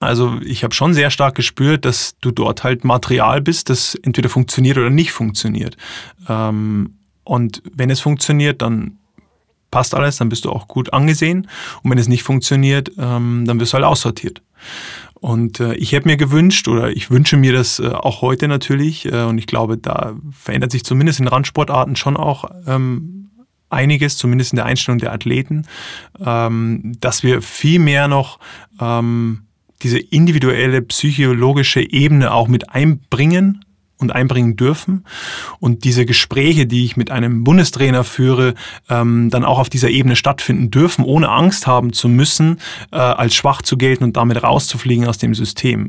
Also ich habe schon sehr stark gespürt, dass du dort halt Material bist, das entweder funktioniert oder nicht funktioniert. Ähm, und wenn es funktioniert, dann passt alles, dann bist du auch gut angesehen. Und wenn es nicht funktioniert, ähm, dann wirst du halt aussortiert. Und äh, ich hätte mir gewünscht oder ich wünsche mir das äh, auch heute natürlich äh, und ich glaube, da verändert sich zumindest in Randsportarten schon auch ähm, einiges, zumindest in der Einstellung der Athleten, dass wir viel mehr noch diese individuelle psychologische Ebene auch mit einbringen und einbringen dürfen und diese Gespräche, die ich mit einem Bundestrainer führe, ähm, dann auch auf dieser Ebene stattfinden dürfen, ohne Angst haben zu müssen, äh, als schwach zu gelten und damit rauszufliegen aus dem System.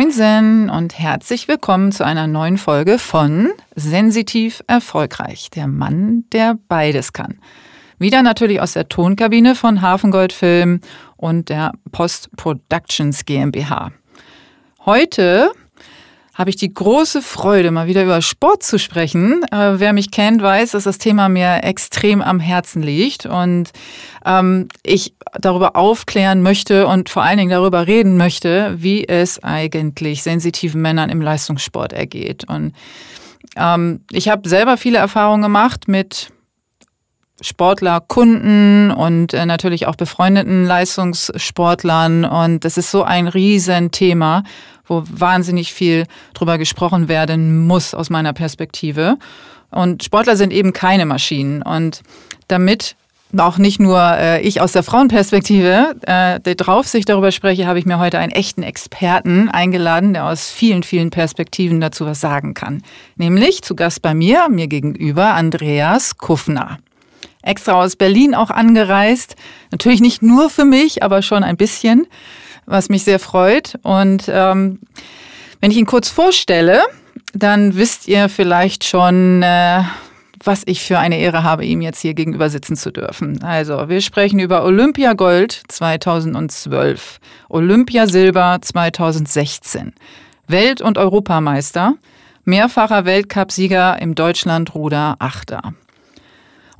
Moinsen und herzlich willkommen zu einer neuen Folge von Sensitiv Erfolgreich, der Mann, der beides kann. Wieder natürlich aus der Tonkabine von Hafengold Film und der Post Productions GmbH. Heute habe ich die große Freude, mal wieder über Sport zu sprechen. Äh, wer mich kennt, weiß, dass das Thema mir extrem am Herzen liegt und ähm, ich darüber aufklären möchte und vor allen Dingen darüber reden möchte, wie es eigentlich sensitiven Männern im Leistungssport ergeht. Und ähm, ich habe selber viele Erfahrungen gemacht mit Sportler, Kunden und äh, natürlich auch befreundeten Leistungssportlern. Und das ist so ein Riesenthema, wo wahnsinnig viel drüber gesprochen werden muss aus meiner Perspektive. Und Sportler sind eben keine Maschinen. Und damit auch nicht nur äh, ich aus der Frauenperspektive äh, der Draufsicht darüber spreche, habe ich mir heute einen echten Experten eingeladen, der aus vielen, vielen Perspektiven dazu was sagen kann. Nämlich zu Gast bei mir, mir gegenüber, Andreas Kuffner extra aus Berlin auch angereist. Natürlich nicht nur für mich, aber schon ein bisschen, was mich sehr freut. Und ähm, wenn ich ihn kurz vorstelle, dann wisst ihr vielleicht schon, äh, was ich für eine Ehre habe, ihm jetzt hier gegenüber sitzen zu dürfen. Also, wir sprechen über Olympia Gold 2012, Olympia Silber 2016, Welt- und Europameister, mehrfacher Weltcupsieger im Deutschlandruder Achter.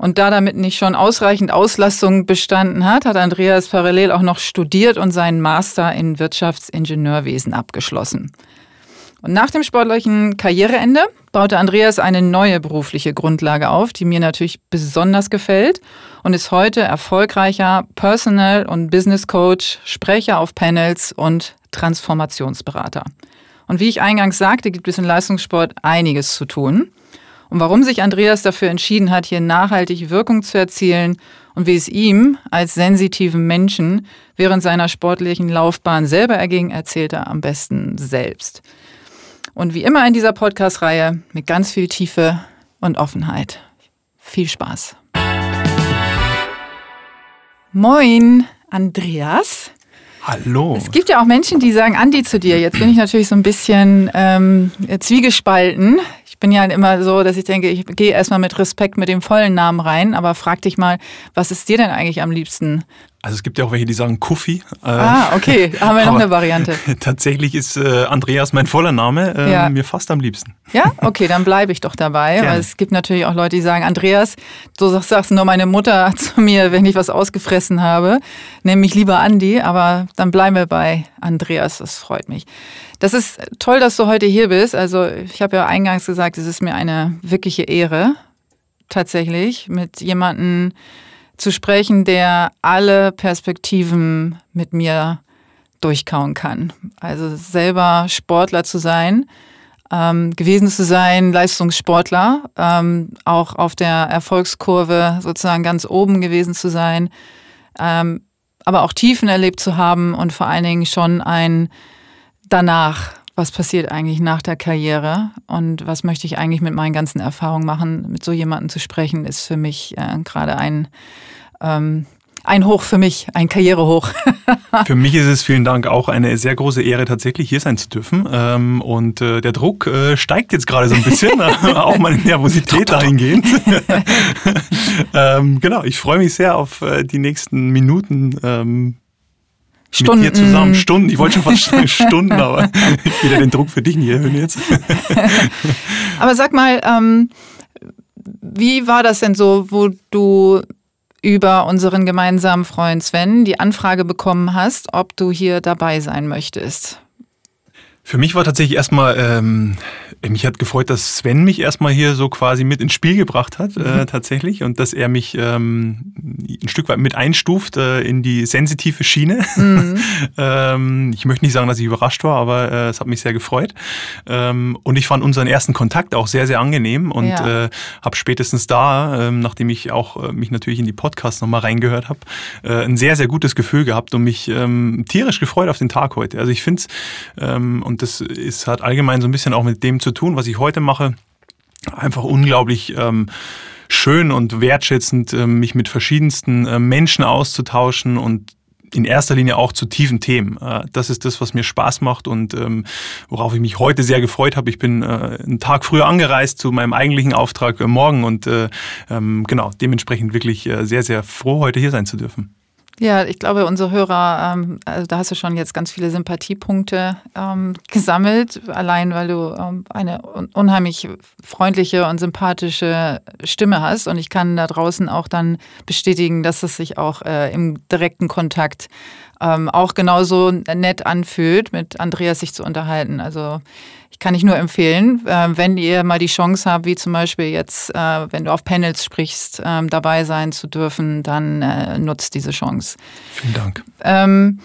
Und da damit nicht schon ausreichend Auslastung bestanden hat, hat Andreas parallel auch noch studiert und seinen Master in Wirtschaftsingenieurwesen abgeschlossen. Und nach dem sportlichen Karriereende baute Andreas eine neue berufliche Grundlage auf, die mir natürlich besonders gefällt und ist heute erfolgreicher Personal- und Business Coach, Sprecher auf Panels und Transformationsberater. Und wie ich eingangs sagte, gibt es im Leistungssport einiges zu tun und warum sich Andreas dafür entschieden hat, hier nachhaltig Wirkung zu erzielen und wie es ihm als sensitiven Menschen während seiner sportlichen Laufbahn selber erging, erzählt er am besten selbst. Und wie immer in dieser Podcast-Reihe mit ganz viel Tiefe und Offenheit. Viel Spaß. Moin, Andreas. Hallo. Es gibt ja auch Menschen, die sagen Andi zu dir. Jetzt bin ich natürlich so ein bisschen ähm, zwiegespalten bin ja immer so, dass ich denke, ich gehe erstmal mit Respekt mit dem vollen Namen rein, aber frag dich mal, was ist dir denn eigentlich am liebsten? Also es gibt ja auch welche, die sagen Kuffi. Ah, okay, haben wir noch eine Variante. Tatsächlich ist äh, Andreas mein voller Name äh, ja. mir fast am liebsten. Ja, okay, dann bleibe ich doch dabei. Gerne. Weil es gibt natürlich auch Leute, die sagen, Andreas, so sagst nur meine Mutter zu mir, wenn ich was ausgefressen habe, nenne mich lieber Andi, aber dann bleiben wir bei Andreas, das freut mich. Das ist toll, dass du heute hier bist. Also ich habe ja eingangs gesagt, es ist mir eine wirkliche Ehre, tatsächlich mit jemandem zu sprechen, der alle Perspektiven mit mir durchkauen kann. Also selber Sportler zu sein, ähm, gewesen zu sein, Leistungssportler, ähm, auch auf der Erfolgskurve sozusagen ganz oben gewesen zu sein, ähm, aber auch Tiefen erlebt zu haben und vor allen Dingen schon ein danach, was passiert eigentlich nach der Karriere und was möchte ich eigentlich mit meinen ganzen Erfahrungen machen, mit so jemandem zu sprechen, ist für mich äh, gerade ein, ähm, Ein Hoch für mich, ein Karrierehoch. für mich ist es, vielen Dank, auch eine sehr große Ehre, tatsächlich hier sein zu dürfen. Ähm, und äh, der Druck äh, steigt jetzt gerade so ein bisschen, auch meine Nervosität dahingehend. ähm, genau, ich freue mich sehr auf äh, die nächsten Minuten. Stunden. Mit dir zusammen. Stunden. Ich wollte schon fast sagen Stunden, aber wieder den Druck für dich nie erhöhen jetzt. aber sag mal, ähm, wie war das denn so, wo du über unseren gemeinsamen Freund Sven die Anfrage bekommen hast, ob du hier dabei sein möchtest? Für mich war tatsächlich erstmal, ähm, mich hat gefreut, dass Sven mich erstmal hier so quasi mit ins Spiel gebracht hat, äh, mhm. tatsächlich, und dass er mich ähm, ein Stück weit mit einstuft äh, in die sensitive Schiene. Mhm. ähm, ich möchte nicht sagen, dass ich überrascht war, aber äh, es hat mich sehr gefreut. Ähm, und ich fand unseren ersten Kontakt auch sehr, sehr angenehm und ja. äh, habe spätestens da, äh, nachdem ich auch äh, mich natürlich in die Podcasts nochmal reingehört habe, äh, ein sehr, sehr gutes Gefühl gehabt und mich ähm, tierisch gefreut auf den Tag heute. Also ich finde es, ähm, und das ist, hat allgemein so ein bisschen auch mit dem zu tun, was ich heute mache. Einfach unglaublich ähm, schön und wertschätzend, äh, mich mit verschiedensten äh, Menschen auszutauschen und in erster Linie auch zu tiefen Themen. Äh, das ist das, was mir Spaß macht und ähm, worauf ich mich heute sehr gefreut habe. Ich bin äh, einen Tag früher angereist zu meinem eigentlichen Auftrag äh, morgen und äh, ähm, genau, dementsprechend wirklich äh, sehr, sehr froh, heute hier sein zu dürfen. Ja, ich glaube, unsere Hörer, ähm, also da hast du schon jetzt ganz viele Sympathiepunkte ähm, gesammelt, allein weil du ähm, eine unheimlich freundliche und sympathische Stimme hast. Und ich kann da draußen auch dann bestätigen, dass es sich auch äh, im direkten Kontakt ähm, auch genauso nett anfühlt, mit Andreas sich zu unterhalten. Also ich kann ich nur empfehlen, äh, wenn ihr mal die Chance habt, wie zum Beispiel jetzt, äh, wenn du auf Panels sprichst, äh, dabei sein zu dürfen, dann äh, nutzt diese Chance. Vielen Dank. Ähm,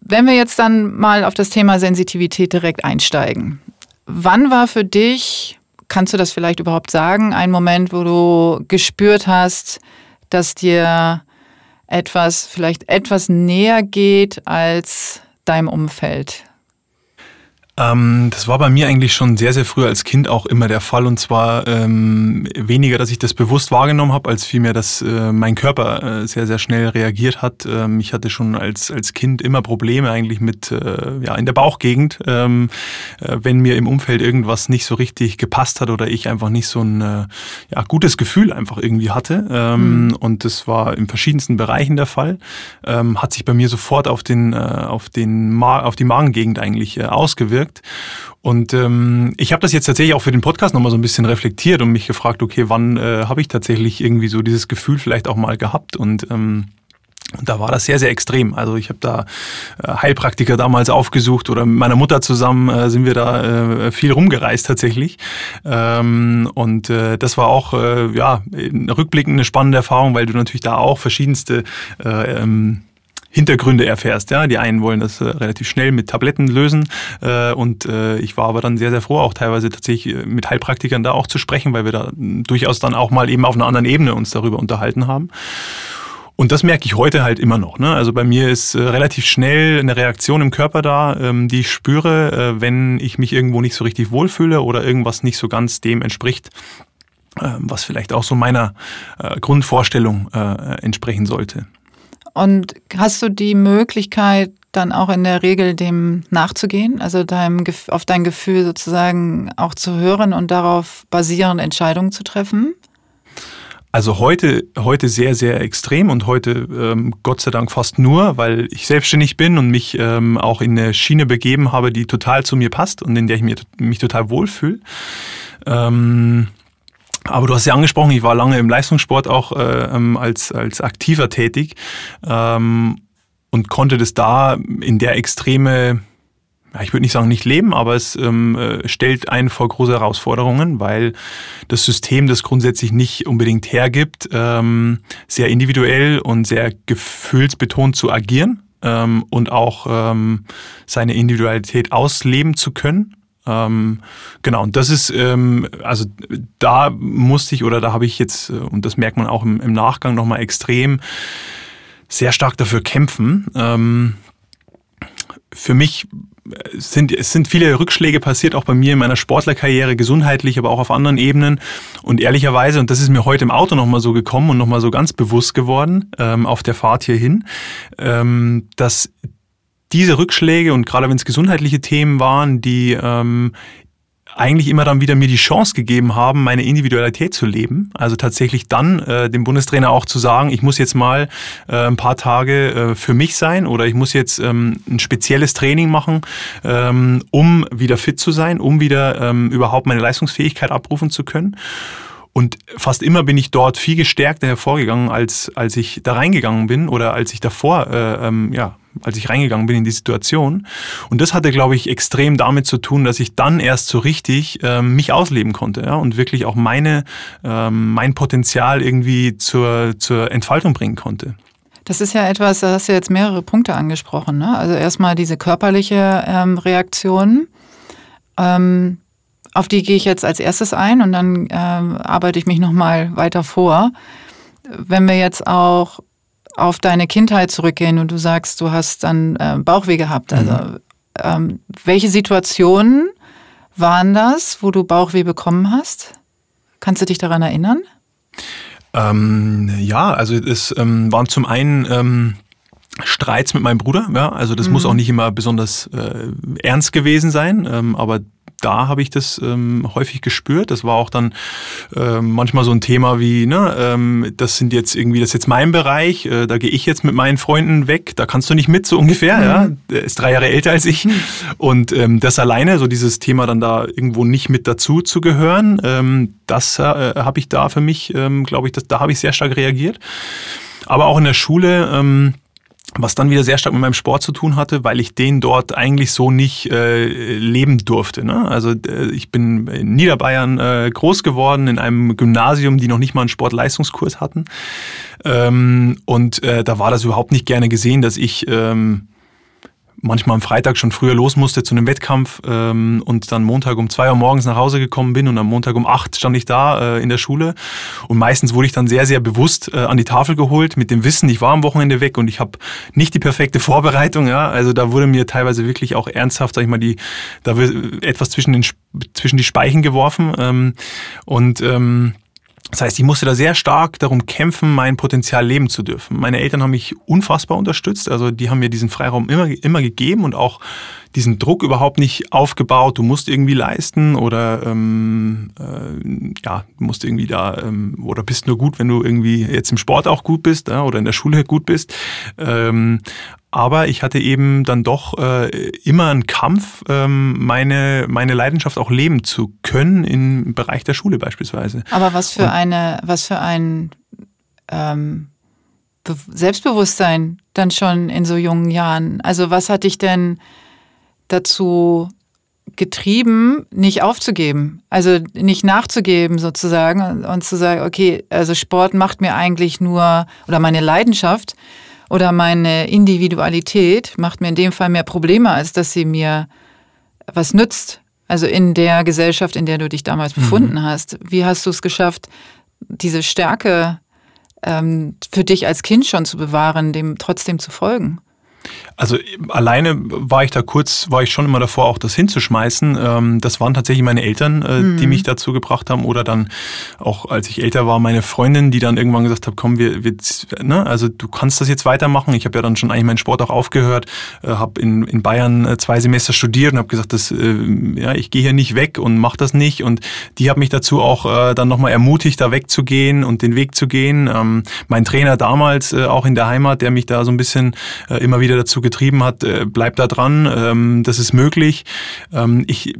wenn wir jetzt dann mal auf das Thema Sensitivität direkt einsteigen. Wann war für dich, kannst du das vielleicht überhaupt sagen, ein Moment, wo du gespürt hast, dass dir etwas vielleicht etwas näher geht als deinem Umfeld? Ähm, das war bei mir eigentlich schon sehr, sehr früh als Kind auch immer der Fall. Und zwar ähm, weniger, dass ich das bewusst wahrgenommen habe, als vielmehr, dass äh, mein Körper äh, sehr, sehr schnell reagiert hat. Ähm, ich hatte schon als, als Kind immer Probleme eigentlich mit, äh, ja, in der Bauchgegend, ähm, äh, wenn mir im Umfeld irgendwas nicht so richtig gepasst hat oder ich einfach nicht so ein äh, ja, gutes Gefühl einfach irgendwie hatte. Ähm, mhm. Und das war in verschiedensten Bereichen der Fall. Ähm, hat sich bei mir sofort auf, den, äh, auf, den Ma auf die Magengegend eigentlich äh, ausgewirkt gewirkt. Und ähm, ich habe das jetzt tatsächlich auch für den Podcast nochmal so ein bisschen reflektiert und mich gefragt, okay, wann äh, habe ich tatsächlich irgendwie so dieses Gefühl vielleicht auch mal gehabt und ähm, und da war das sehr, sehr extrem. Also ich habe da äh, Heilpraktiker damals aufgesucht oder mit meiner Mutter zusammen äh, sind wir da äh, viel rumgereist tatsächlich. Ähm, und das war auch ja, rückblickend eine spannende Erfahrung, weil du natürlich da auch verschiedenste äh, ähm, Hintergründe erfährst. Ja, die einen wollen das äh, relativ schnell mit Tabletten lösen äh, und äh, ich war aber dann sehr sehr froh, auch teilweise tatsächlich äh, mit Heilpraktikern da auch zu sprechen, weil wir da durchaus dann auch mal eben auf einer anderen Ebene uns darüber unterhalten haben. Und das merke ich heute halt immer noch. Ne? Also bei mir ist äh, relativ schnell eine Reaktion im Körper da, ähm, die ich spüre, äh, wenn ich mich irgendwo nicht so richtig wohlfühle oder irgendwas nicht so ganz dem entspricht, äh, was vielleicht auch so meiner äh, Grundvorstellung äh, entsprechen sollte. Und hast du die Möglichkeit, dann auch in der Regel dem nachzugehen, also deinem, auf dein Gefühl sozusagen auch zu hören und darauf basierend Entscheidungen zu treffen? Also heute, heute sehr, sehr extrem und heute ähm, Gott sei Dank fast nur, weil ich selbstständig bin und mich ähm, auch in eine Schiene begeben habe, die total zu mir passt und in der ich mich, mich total wohlfühle. Ähm, aber du hast ja angesprochen, ich war lange im Leistungssport auch äh, ähm, als, als aktiver tätig ähm, und konnte das da in der Extreme, ich würde nicht sagen nicht leben, aber es ähm, äh, stellt einen vor große Herausforderungen, weil das System das grundsätzlich nicht unbedingt hergibt, ähm, sehr individuell und sehr gefühlsbetont zu agieren ähm, und auch ähm, seine Individualität ausleben zu können. Ähm, genau, und das ist, ähm, also da musste ich oder da habe ich jetzt, äh, und das merkt man auch im, im Nachgang nochmal extrem, sehr stark dafür kämpfen. Ähm, für mich es sind, es sind viele Rückschläge passiert, auch bei mir in meiner Sportlerkarriere, gesundheitlich, aber auch auf anderen Ebenen. Und ehrlicherweise, und das ist mir heute im Auto nochmal so gekommen und nochmal so ganz bewusst geworden, ähm, auf der Fahrt hierhin, ähm, dass diese Rückschläge und gerade wenn es gesundheitliche Themen waren, die ähm, eigentlich immer dann wieder mir die Chance gegeben haben, meine Individualität zu leben. Also tatsächlich dann äh, dem Bundestrainer auch zu sagen, ich muss jetzt mal äh, ein paar Tage äh, für mich sein oder ich muss jetzt ähm, ein spezielles Training machen, ähm, um wieder fit zu sein, um wieder ähm, überhaupt meine Leistungsfähigkeit abrufen zu können. Und fast immer bin ich dort viel gestärkter hervorgegangen, als, als ich da reingegangen bin oder als ich davor äh, ähm, ja, als ich reingegangen bin in die Situation. Und das hatte, glaube ich, extrem damit zu tun, dass ich dann erst so richtig ähm, mich ausleben konnte ja, und wirklich auch meine, ähm, mein Potenzial irgendwie zur, zur Entfaltung bringen konnte. Das ist ja etwas, da hast du jetzt mehrere Punkte angesprochen. Ne? Also erstmal diese körperliche ähm, Reaktion. Ähm, auf die gehe ich jetzt als erstes ein und dann ähm, arbeite ich mich nochmal weiter vor. Wenn wir jetzt auch auf deine Kindheit zurückgehen und du sagst, du hast dann äh, Bauchweh gehabt. Also mhm. ähm, welche Situationen waren das, wo du Bauchweh bekommen hast? Kannst du dich daran erinnern? Ähm, ja, also es ähm, waren zum einen ähm, Streits mit meinem Bruder, ja, also das mhm. muss auch nicht immer besonders äh, ernst gewesen sein, ähm, aber da habe ich das ähm, häufig gespürt. Das war auch dann ähm, manchmal so ein Thema wie, ne, ähm, das sind jetzt irgendwie, das ist jetzt mein Bereich, äh, da gehe ich jetzt mit meinen Freunden weg, da kannst du nicht mit, so ungefähr, mhm. ja. Der ist drei Jahre älter als ich. Mhm. Und ähm, das alleine, so dieses Thema dann da irgendwo nicht mit dazu zu gehören, ähm, das äh, habe ich da für mich, ähm, glaube ich, das, da habe ich sehr stark reagiert. Aber auch in der Schule, ähm, was dann wieder sehr stark mit meinem Sport zu tun hatte, weil ich den dort eigentlich so nicht äh, leben durfte. Ne? Also äh, ich bin in Niederbayern äh, groß geworden, in einem Gymnasium, die noch nicht mal einen Sportleistungskurs hatten. Ähm, und äh, da war das überhaupt nicht gerne gesehen, dass ich ähm, manchmal am Freitag schon früher los musste zu einem Wettkampf ähm, und dann Montag um zwei Uhr morgens nach Hause gekommen bin und am Montag um acht stand ich da äh, in der Schule. Und meistens wurde ich dann sehr, sehr bewusst äh, an die Tafel geholt mit dem Wissen, ich war am Wochenende weg und ich habe nicht die perfekte Vorbereitung, ja, also da wurde mir teilweise wirklich auch ernsthaft, sag ich mal, die, da wird etwas zwischen, den, zwischen die Speichen geworfen ähm, und ähm, das heißt, ich musste da sehr stark darum kämpfen, mein Potenzial leben zu dürfen. Meine Eltern haben mich unfassbar unterstützt. Also die haben mir diesen Freiraum immer, immer gegeben und auch diesen Druck überhaupt nicht aufgebaut. Du musst irgendwie leisten oder ähm, äh, ja, du musst irgendwie da ähm, oder bist nur gut, wenn du irgendwie jetzt im Sport auch gut bist ja, oder in der Schule gut bist. Ähm, aber ich hatte eben dann doch äh, immer einen Kampf, ähm, meine, meine Leidenschaft auch leben zu können im Bereich der Schule beispielsweise. Aber was für Und, eine, was für ein ähm, Selbstbewusstsein dann schon in so jungen Jahren. Also was hat dich denn dazu getrieben, nicht aufzugeben, also nicht nachzugeben sozusagen und zu sagen, okay, also Sport macht mir eigentlich nur oder meine Leidenschaft oder meine Individualität macht mir in dem Fall mehr Probleme, als dass sie mir was nützt. Also in der Gesellschaft, in der du dich damals mhm. befunden mhm. hast. Wie hast du es geschafft, diese Stärke ähm, für dich als Kind schon zu bewahren, dem trotzdem zu folgen? Also alleine war ich da kurz, war ich schon immer davor, auch das hinzuschmeißen. Ähm, das waren tatsächlich meine Eltern, äh, mhm. die mich dazu gebracht haben. Oder dann auch, als ich älter war, meine Freundin, die dann irgendwann gesagt hat, komm, wir, wir ne, also du kannst das jetzt weitermachen. Ich habe ja dann schon eigentlich meinen Sport auch aufgehört, äh, habe in, in Bayern äh, zwei Semester studiert und habe gesagt, das, ja, ich gehe hier nicht weg und mach das nicht. Und die hat mich dazu auch dann nochmal ermutigt, da wegzugehen und den Weg zu gehen. Ähm, mein Trainer damals, auch in der Heimat, der mich da so ein bisschen immer wieder dazu getrieben hat, äh, bleib da dran, ähm, das ist möglich. Ähm, ich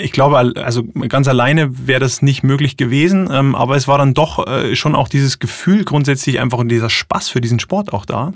ich glaube, also ganz alleine wäre das nicht möglich gewesen, ähm, aber es war dann doch äh, schon auch dieses Gefühl grundsätzlich einfach und dieser Spaß für diesen Sport auch da.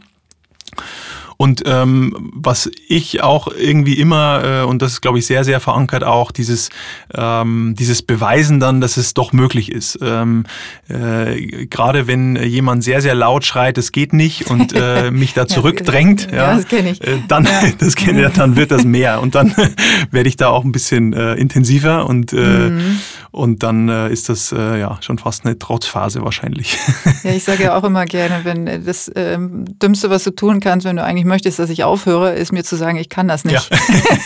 Und ähm, was ich auch irgendwie immer, äh, und das ist, glaube ich, sehr, sehr verankert, auch dieses, ähm, dieses Beweisen dann, dass es doch möglich ist. Ähm, äh, Gerade wenn jemand sehr, sehr laut schreit, es geht nicht und äh, mich da zurückdrängt, ja, ja, das kenne ich. Äh, dann, ja. das kenn, dann wird das mehr. Und dann werde ich da auch ein bisschen äh, intensiver und, äh, mhm. Und dann äh, ist das äh, ja schon fast eine Trotzphase wahrscheinlich. Ja, ich sage ja auch immer gerne, wenn das ähm, Dümmste, was du tun kannst, wenn du eigentlich möchtest, dass ich aufhöre, ist mir zu sagen, ich kann das nicht.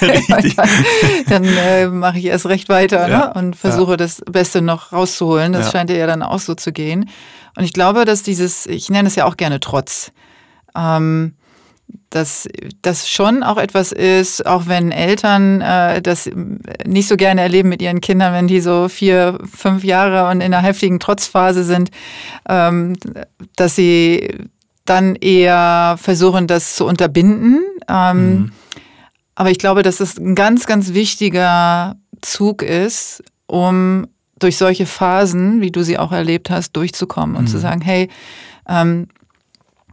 Ja, dann äh, mache ich erst recht weiter ja. ne? und versuche ja. das Beste noch rauszuholen. Das scheint dir ja dann auch so zu gehen. Und ich glaube, dass dieses, ich nenne es ja auch gerne Trotz, ähm, dass das schon auch etwas ist, auch wenn Eltern äh, das nicht so gerne erleben mit ihren Kindern, wenn die so vier, fünf Jahre und in einer heftigen Trotzphase sind, ähm, dass sie dann eher versuchen, das zu unterbinden. Ähm, mhm. Aber ich glaube, dass es ein ganz, ganz wichtiger Zug ist, um durch solche Phasen, wie du sie auch erlebt hast, durchzukommen und mhm. zu sagen, hey, ähm,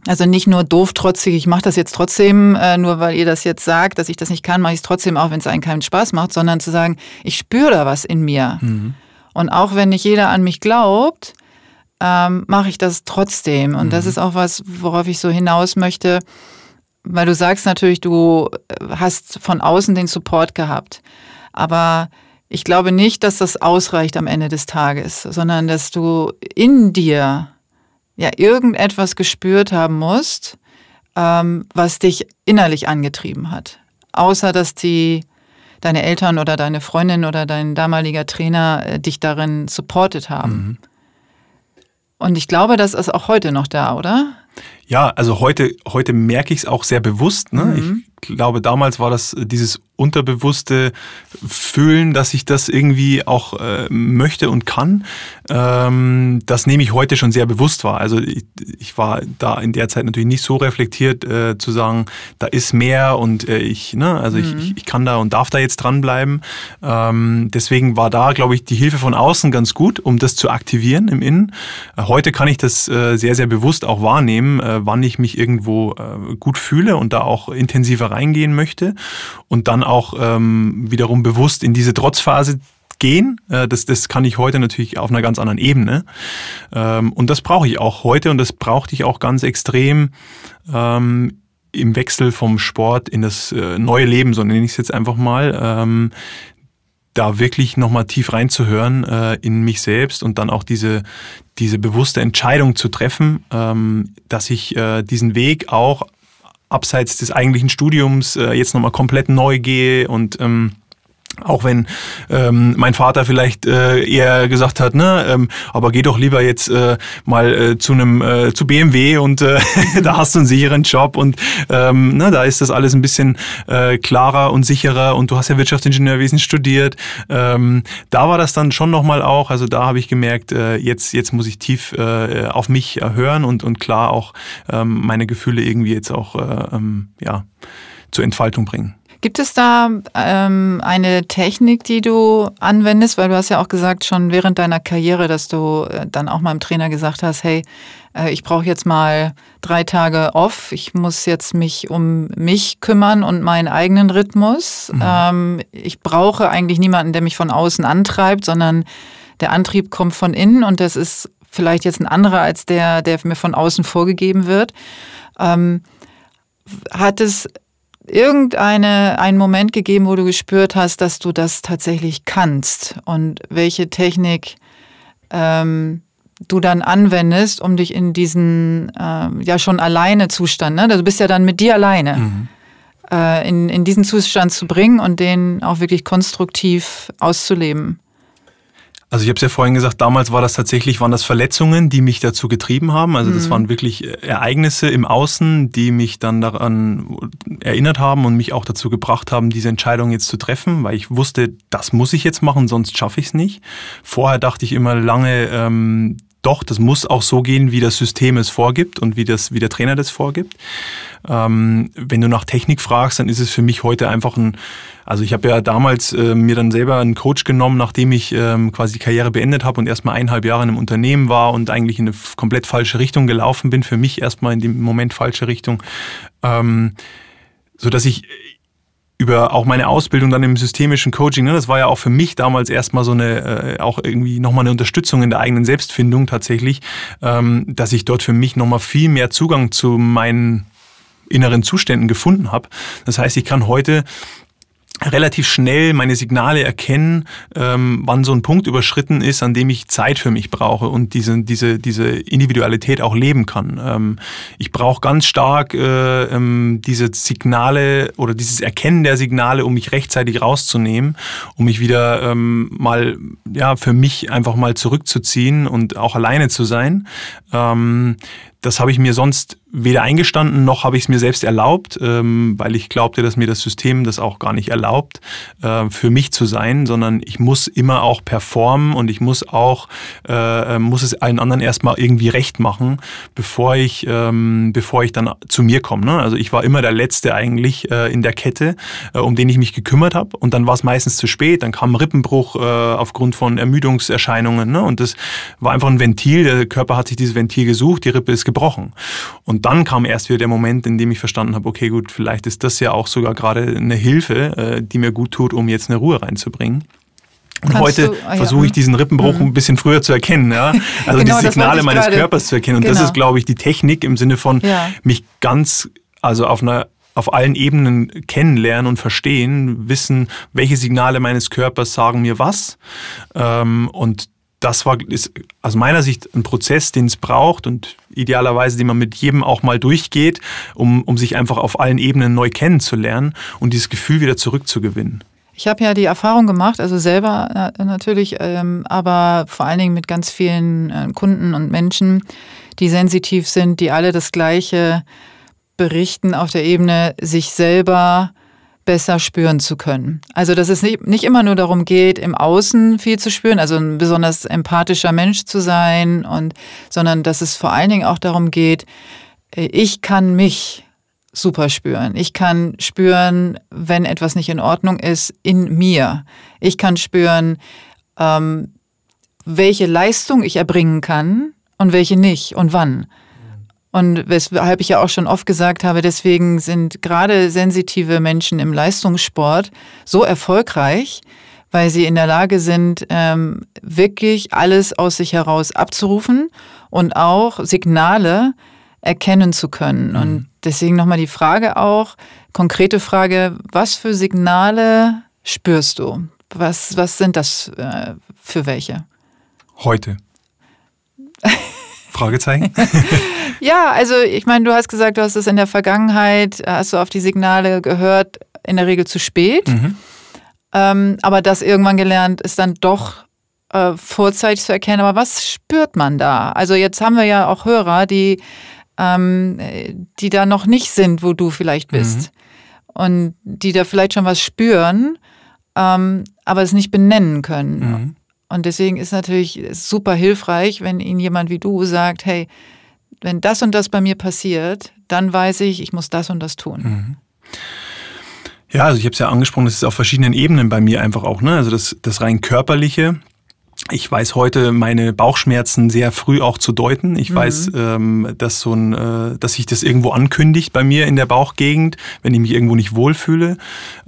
also nicht nur doof trotzig, ich mache das jetzt trotzdem, äh, nur weil ihr das jetzt sagt, dass ich das nicht kann, mache ich es trotzdem, auch wenn es einen keinen Spaß macht, sondern zu sagen, ich spüre da was in mir. Mhm. Und auch wenn nicht jeder an mich glaubt, ähm, mache ich das trotzdem. Und mhm. das ist auch was, worauf ich so hinaus möchte, weil du sagst natürlich, du hast von außen den Support gehabt. Aber ich glaube nicht, dass das ausreicht am Ende des Tages, sondern dass du in dir ja irgendetwas gespürt haben musst, ähm, was dich innerlich angetrieben hat. Außer dass die deine Eltern oder deine Freundin oder dein damaliger Trainer äh, dich darin supportet haben. Mhm. Und ich glaube, das ist auch heute noch da, oder? Ja, also heute, heute merke ich es auch sehr bewusst. Ne? Mhm. Ich glaube, damals war das äh, dieses unterbewusste Fühlen, dass ich das irgendwie auch äh, möchte und kann. Ähm, das nehme ich heute schon sehr bewusst wahr. Also ich, ich war da in der Zeit natürlich nicht so reflektiert äh, zu sagen, da ist mehr und äh, ich, ne, also mhm. ich, ich kann da und darf da jetzt dranbleiben. Ähm, deswegen war da, glaube ich, die Hilfe von außen ganz gut, um das zu aktivieren im Innen. Äh, heute kann ich das äh, sehr, sehr bewusst auch wahrnehmen, wann ich mich irgendwo gut fühle und da auch intensiver reingehen möchte und dann auch ähm, wiederum bewusst in diese Trotzphase gehen. Äh, das, das kann ich heute natürlich auf einer ganz anderen Ebene. Ähm, und das brauche ich auch heute und das brauchte ich auch ganz extrem ähm, im Wechsel vom Sport in das äh, neue Leben, so nenne ich es jetzt einfach mal. Ähm, da wirklich nochmal tief reinzuhören äh, in mich selbst und dann auch diese, diese bewusste Entscheidung zu treffen, ähm, dass ich äh, diesen Weg auch abseits des eigentlichen Studiums äh, jetzt nochmal komplett neu gehe und ähm, auch wenn ähm, mein Vater vielleicht äh, eher gesagt hat, ne, ähm, aber geh doch lieber jetzt äh, mal äh, zu einem äh, zu BMW und äh, da hast du einen sicheren Job und ähm, ne, da ist das alles ein bisschen äh, klarer und sicherer und du hast ja Wirtschaftsingenieurwesen studiert. Ähm, da war das dann schon nochmal auch, also da habe ich gemerkt, äh, jetzt jetzt muss ich tief äh, auf mich hören und und klar auch ähm, meine Gefühle irgendwie jetzt auch äh, ähm, ja zur Entfaltung bringen. Gibt es da ähm, eine Technik, die du anwendest? Weil du hast ja auch gesagt, schon während deiner Karriere, dass du äh, dann auch mal im Trainer gesagt hast, hey, äh, ich brauche jetzt mal drei Tage off, ich muss jetzt mich um mich kümmern und meinen eigenen Rhythmus. Mhm. Ähm, ich brauche eigentlich niemanden, der mich von außen antreibt, sondern der Antrieb kommt von innen und das ist vielleicht jetzt ein anderer als der, der mir von außen vorgegeben wird. Ähm, hat es irgendeine einen Moment gegeben, wo du gespürt hast, dass du das tatsächlich kannst und welche Technik ähm, du dann anwendest, um dich in diesen äh, ja schon alleine Zustand, ne? Also du bist ja dann mit dir alleine, mhm. äh, in, in diesen Zustand zu bringen und den auch wirklich konstruktiv auszuleben. Also ich habe es ja vorhin gesagt, damals war das tatsächlich, waren das Verletzungen, die mich dazu getrieben haben. Also das mhm. waren wirklich Ereignisse im Außen, die mich dann daran erinnert haben und mich auch dazu gebracht haben, diese Entscheidung jetzt zu treffen, weil ich wusste, das muss ich jetzt machen, sonst schaffe ich es nicht. Vorher dachte ich immer lange, ähm, doch, das muss auch so gehen, wie das System es vorgibt und wie, das, wie der Trainer das vorgibt. Ähm, wenn du nach Technik fragst, dann ist es für mich heute einfach ein, also ich habe ja damals äh, mir dann selber einen Coach genommen, nachdem ich ähm, quasi die Karriere beendet habe und erstmal eineinhalb Jahre in einem Unternehmen war und eigentlich in eine komplett falsche Richtung gelaufen bin, für mich erstmal in dem Moment falsche Richtung, ähm, so dass ich über auch meine Ausbildung dann im systemischen Coaching, ne, das war ja auch für mich damals erstmal so eine, äh, auch irgendwie nochmal eine Unterstützung in der eigenen Selbstfindung tatsächlich, ähm, dass ich dort für mich nochmal viel mehr Zugang zu meinen inneren Zuständen gefunden habe. Das heißt, ich kann heute relativ schnell meine Signale erkennen, ähm, wann so ein Punkt überschritten ist, an dem ich Zeit für mich brauche und diese, diese, diese Individualität auch leben kann. Ähm, ich brauche ganz stark äh, ähm, diese Signale oder dieses Erkennen der Signale, um mich rechtzeitig rauszunehmen, um mich wieder ähm, mal ja für mich einfach mal zurückzuziehen und auch alleine zu sein. Ähm, das habe ich mir sonst weder eingestanden noch habe ich es mir selbst erlaubt, ähm, weil ich glaubte, dass mir das System das auch gar nicht erlaubt, äh, für mich zu sein, sondern ich muss immer auch performen und ich muss auch, äh, muss es allen anderen erstmal irgendwie recht machen, bevor ich, ähm, bevor ich dann zu mir komme. Ne? Also ich war immer der Letzte eigentlich äh, in der Kette, äh, um den ich mich gekümmert habe und dann war es meistens zu spät, dann kam Rippenbruch äh, aufgrund von Ermüdungserscheinungen ne? und das war einfach ein Ventil, der Körper hat sich dieses Ventil gesucht, die Rippe ist gebrochen. Und dann kam erst wieder der Moment, in dem ich verstanden habe, okay, gut, vielleicht ist das ja auch sogar gerade eine Hilfe, äh, die mir gut tut, um jetzt eine Ruhe reinzubringen. Und Kannst heute du, ah, versuche ich hm. diesen Rippenbruch mhm. ein bisschen früher zu erkennen, ja? also genau, die Signale meines grade. Körpers zu erkennen. Und genau. das ist, glaube ich, die Technik im Sinne von ja. mich ganz, also auf einer auf allen Ebenen kennenlernen und verstehen, wissen, welche Signale meines Körpers sagen mir was. Ähm, und das war ist aus meiner Sicht ein Prozess, den es braucht und idealerweise, den man mit jedem auch mal durchgeht, um, um sich einfach auf allen Ebenen neu kennenzulernen und dieses Gefühl wieder zurückzugewinnen. Ich habe ja die Erfahrung gemacht, also selber äh, natürlich, ähm, aber vor allen Dingen mit ganz vielen äh, Kunden und Menschen, die sensitiv sind, die alle das Gleiche berichten auf der Ebene, sich selber besser spüren zu können. Also dass es nicht, immer nur darum geht, im Außen viel zu spüren, also ein besonders empathischer Mensch zu sein, und, sondern dass es vor allen Dingen auch darum geht, äh, ich kann mich super spüren. Ich kann spüren, wenn etwas nicht in Ordnung ist, in mir. Ich kann spüren, ähm, welche Leistung ich erbringen kann und welche nicht und wann. Und weshalb ich ja auch schon oft gesagt habe, deswegen sind gerade sensitive Menschen im Leistungssport so erfolgreich, weil sie in der Lage sind, ähm, wirklich alles aus sich heraus abzurufen und auch Signale erkennen zu können. Mhm. Und deswegen nochmal die Frage auch, konkrete Frage, was für Signale spürst du? Was, was sind das äh, für welche? Heute. Fragezeichen? ja, also ich meine, du hast gesagt, du hast es in der Vergangenheit, hast du auf die Signale gehört, in der Regel zu spät. Mhm. Ähm, aber das irgendwann gelernt ist dann doch äh, vorzeitig zu erkennen. Aber was spürt man da? Also jetzt haben wir ja auch Hörer, die, ähm, die da noch nicht sind, wo du vielleicht bist. Mhm. Und die da vielleicht schon was spüren, ähm, aber es nicht benennen können. Mhm. Und deswegen ist natürlich super hilfreich, wenn Ihnen jemand wie du sagt, hey, wenn das und das bei mir passiert, dann weiß ich, ich muss das und das tun. Mhm. Ja, also ich habe es ja angesprochen, das ist auf verschiedenen Ebenen bei mir einfach auch. Ne? Also das, das rein körperliche, ich weiß heute meine Bauchschmerzen sehr früh auch zu deuten. Ich mhm. weiß, ähm, dass so ein, äh, dass sich das irgendwo ankündigt bei mir in der Bauchgegend, wenn ich mich irgendwo nicht wohlfühle.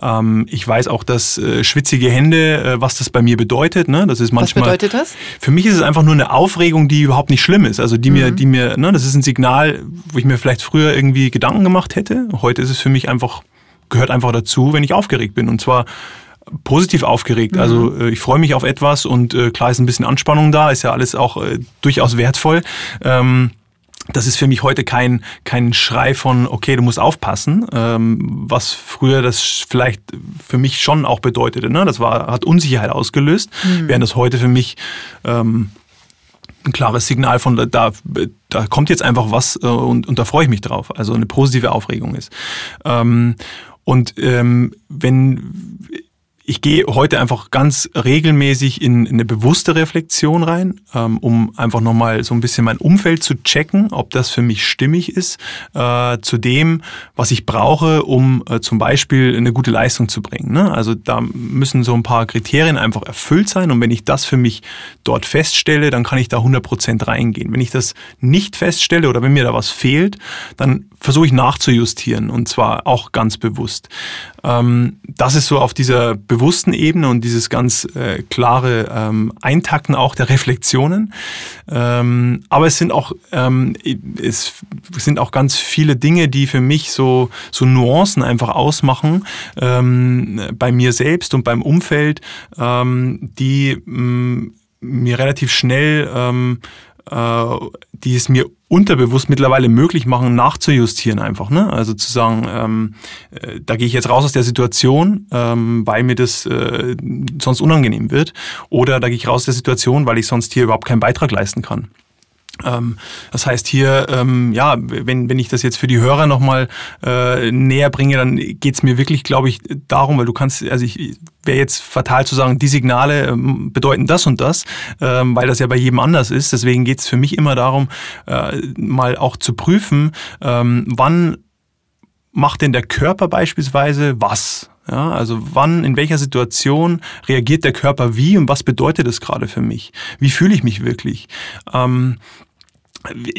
Ähm, ich weiß auch, dass äh, schwitzige Hände, äh, was das bei mir bedeutet. Ne? Das ist manchmal. Was bedeutet das? Für mich ist es einfach nur eine Aufregung, die überhaupt nicht schlimm ist. Also die mhm. mir, die mir, ne, das ist ein Signal, wo ich mir vielleicht früher irgendwie Gedanken gemacht hätte. Heute ist es für mich einfach gehört einfach dazu, wenn ich aufgeregt bin. Und zwar positiv aufgeregt. Mhm. Also äh, ich freue mich auf etwas und äh, klar ist ein bisschen Anspannung da, ist ja alles auch äh, durchaus wertvoll. Ähm, das ist für mich heute kein, kein Schrei von, okay, du musst aufpassen, ähm, was früher das vielleicht für mich schon auch bedeutete. Ne? Das war, hat Unsicherheit ausgelöst, mhm. während das heute für mich ähm, ein klares Signal von, da, da kommt jetzt einfach was äh, und, und da freue ich mich drauf. Also eine positive Aufregung ist. Ähm, und ähm, wenn ich gehe heute einfach ganz regelmäßig in, in eine bewusste Reflexion rein, ähm, um einfach nochmal so ein bisschen mein Umfeld zu checken, ob das für mich stimmig ist, äh, zu dem, was ich brauche, um äh, zum Beispiel eine gute Leistung zu bringen. Ne? Also da müssen so ein paar Kriterien einfach erfüllt sein und wenn ich das für mich dort feststelle, dann kann ich da 100% reingehen. Wenn ich das nicht feststelle oder wenn mir da was fehlt, dann versuche ich nachzujustieren und zwar auch ganz bewusst. Ähm, das ist so auf dieser bewussten Ebene und dieses ganz äh, klare ähm, Eintakten auch der Reflexionen. Ähm, aber es sind auch es sind auch ganz viele Dinge, die für mich so so Nuancen einfach ausmachen bei mir selbst und beim Umfeld, die mm, mir relativ schnell ähm, äh, die es mir unterbewusst mittlerweile möglich machen, nachzujustieren einfach. Ne? Also zu sagen, ähm, äh, da gehe ich jetzt raus aus der Situation, ähm, weil mir das äh, sonst unangenehm wird. Oder da gehe ich raus aus der Situation, weil ich sonst hier überhaupt keinen Beitrag leisten kann. Ähm, das heißt hier, ähm, ja, wenn, wenn ich das jetzt für die Hörer nochmal äh, näher bringe, dann geht's mir wirklich, glaube ich, darum, weil du kannst, also ich wäre jetzt fatal zu sagen, die Signale ähm, bedeuten das und das, weil das ja bei jedem anders ist. Deswegen geht's für mich immer darum, äh, mal auch zu prüfen, wann macht denn der Körper beispielsweise was? Ja, also wann, in welcher Situation reagiert der Körper wie und was bedeutet das gerade für mich? Wie fühle ich mich wirklich? Ähm,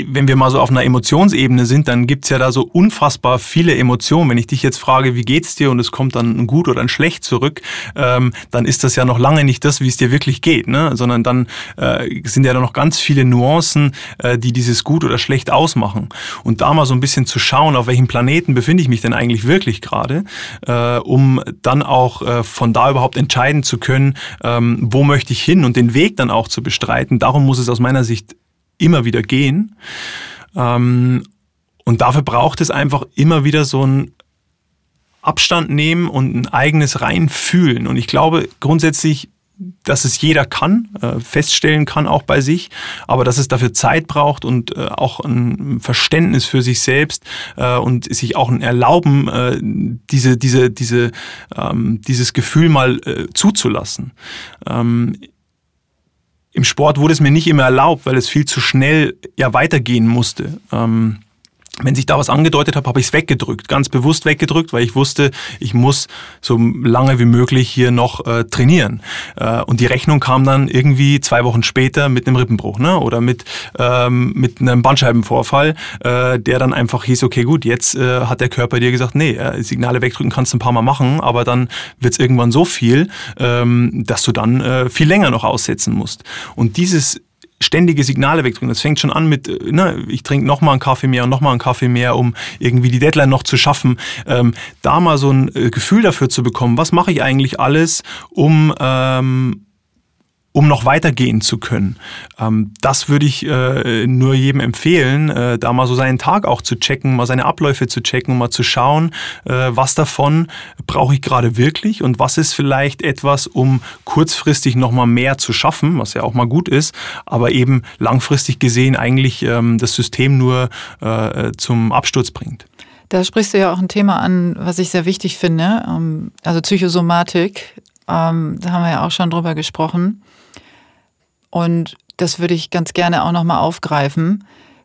wenn wir mal so auf einer Emotionsebene sind, dann gibt's ja da so unfassbar viele Emotionen. Wenn ich dich jetzt frage, wie geht's dir und es kommt dann ein gut oder ein schlecht zurück, ähm, dann ist das ja noch lange nicht das, wie es dir wirklich geht, ne? sondern dann äh, sind ja da noch ganz viele Nuancen, äh, die dieses gut oder schlecht ausmachen. Und da mal so ein bisschen zu schauen, auf welchem Planeten befinde ich mich denn eigentlich wirklich gerade, äh, um dann auch äh, von da überhaupt entscheiden zu können, ähm, wo möchte ich hin und den Weg dann auch zu bestreiten. Darum muss es aus meiner Sicht immer wieder gehen. Ähm, und dafür braucht es einfach immer wieder so ein Abstand nehmen und ein eigenes Reinfühlen. Und ich glaube grundsätzlich, dass es jeder kann, äh, feststellen kann auch bei sich, aber dass es dafür Zeit braucht und äh, auch ein Verständnis für sich selbst äh, und sich auch ein Erlauben, äh, diese, diese, diese, ähm, dieses Gefühl mal äh, zuzulassen. Ähm, im Sport wurde es mir nicht immer erlaubt, weil es viel zu schnell ja weitergehen musste. Ähm, wenn sich da was angedeutet hat, habe ich es weggedrückt, ganz bewusst weggedrückt, weil ich wusste, ich muss so lange wie möglich hier noch äh, trainieren. Äh, und die Rechnung kam dann irgendwie zwei Wochen später mit einem Rippenbruch ne? oder mit, ähm, mit einem Bandscheibenvorfall, äh, der dann einfach hieß, okay gut, jetzt äh, hat der Körper dir gesagt, nee, äh, Signale wegdrücken kannst du ein paar Mal machen, aber dann wird es irgendwann so viel, ähm, dass du dann äh, viel länger noch aussetzen musst. Und dieses ständige Signale wegdrücken. Das fängt schon an mit, äh, ne, ich trinke noch mal einen Kaffee mehr und noch mal einen Kaffee mehr, um irgendwie die Deadline noch zu schaffen. Ähm, da mal so ein äh, Gefühl dafür zu bekommen, was mache ich eigentlich alles, um ähm, um noch weitergehen zu können. Ähm, das würde ich äh, nur jedem empfehlen, äh, da mal so seinen Tag auch zu checken, mal seine Abläufe zu checken mal zu schauen, äh, was davon brauche ich gerade wirklich und was ist vielleicht etwas, um kurzfristig nochmal mehr zu schaffen, was ja auch mal gut ist, aber eben langfristig gesehen eigentlich ähm, das System nur äh, zum Absturz bringt. Da sprichst du ja auch ein Thema an, was ich sehr wichtig finde, ähm, also Psychosomatik. Ähm, da haben wir ja auch schon drüber gesprochen. Und das würde ich ganz gerne auch nochmal aufgreifen.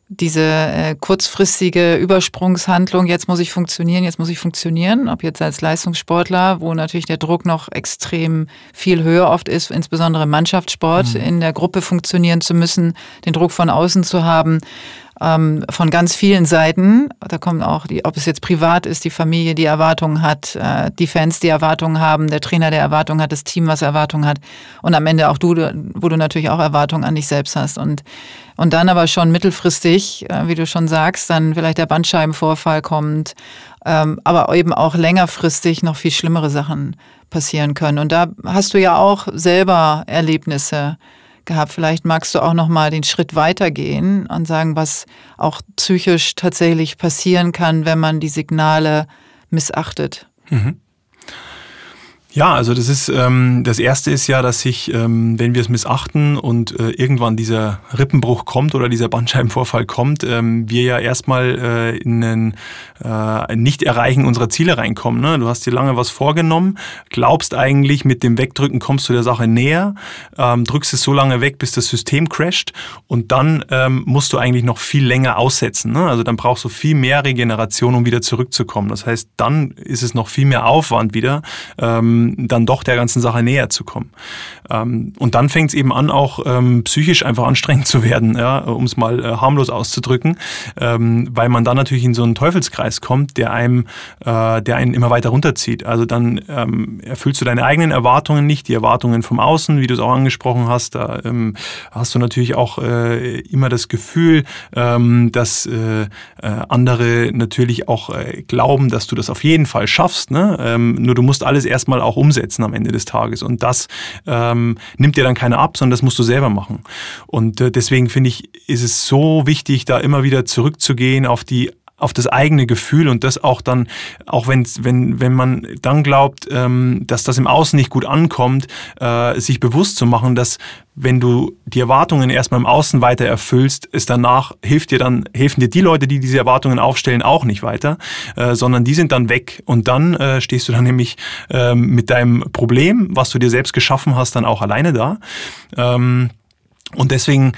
Diese äh, kurzfristige Übersprungshandlung, jetzt muss ich funktionieren, jetzt muss ich funktionieren, ob jetzt als Leistungssportler, wo natürlich der Druck noch extrem viel höher oft ist, insbesondere im Mannschaftssport, mhm. in der Gruppe funktionieren zu müssen, den Druck von außen zu haben ähm, von ganz vielen Seiten. Da kommen auch die, ob es jetzt privat ist, die Familie, die Erwartungen hat, äh, die Fans, die Erwartungen haben, der Trainer, der Erwartungen hat, das Team, was Erwartungen hat und am Ende auch du, wo du natürlich auch Erwartungen an dich selbst hast und und dann aber schon mittelfristig, äh, wie du schon sagst, dann vielleicht der Bandscheibenvorfall kommt, ähm, aber eben auch längerfristig noch viel schlimmere Sachen passieren können. Und da hast du ja auch selber Erlebnisse gehabt. Vielleicht magst du auch noch mal den Schritt weitergehen und sagen, was auch psychisch tatsächlich passieren kann, wenn man die Signale missachtet. Mhm. Ja, also das ist ähm, das erste ist ja, dass sich, ähm, wenn wir es missachten und äh, irgendwann dieser Rippenbruch kommt oder dieser Bandscheibenvorfall kommt, ähm, wir ja erstmal äh, in ein äh, Nicht-Erreichen unserer Ziele reinkommen. Ne? Du hast dir lange was vorgenommen, glaubst eigentlich, mit dem Wegdrücken kommst du der Sache näher, ähm, drückst es so lange weg, bis das System crasht und dann ähm, musst du eigentlich noch viel länger aussetzen. Ne? Also dann brauchst du viel mehr Regeneration, um wieder zurückzukommen. Das heißt, dann ist es noch viel mehr Aufwand wieder. Ähm, ähm, dann doch der ganzen Sache näher zu kommen. Ähm, und dann fängt es eben an, auch ähm, psychisch einfach anstrengend zu werden, ja, um es mal äh, harmlos auszudrücken, ähm, weil man dann natürlich in so einen Teufelskreis kommt, der einem, äh, der einen immer weiter runterzieht. Also dann ähm, erfüllst du deine eigenen Erwartungen nicht, die Erwartungen vom Außen, wie du es auch angesprochen hast. Da ähm, hast du natürlich auch äh, immer das Gefühl, ähm, dass äh, äh, andere natürlich auch äh, glauben, dass du das auf jeden Fall schaffst. Ne? Ähm, nur du musst alles erstmal auch umsetzen am Ende des Tages. Und das ähm, nimmt dir dann keiner ab, sondern das musst du selber machen. Und äh, deswegen finde ich, ist es so wichtig, da immer wieder zurückzugehen auf die auf das eigene Gefühl und das auch dann, auch wenn, wenn, wenn man dann glaubt, ähm, dass das im Außen nicht gut ankommt, äh, sich bewusst zu machen, dass wenn du die Erwartungen erstmal im Außen weiter erfüllst, es danach hilft dir dann, helfen dir die Leute, die diese Erwartungen aufstellen, auch nicht weiter, äh, sondern die sind dann weg und dann äh, stehst du dann nämlich äh, mit deinem Problem, was du dir selbst geschaffen hast, dann auch alleine da. Ähm, und deswegen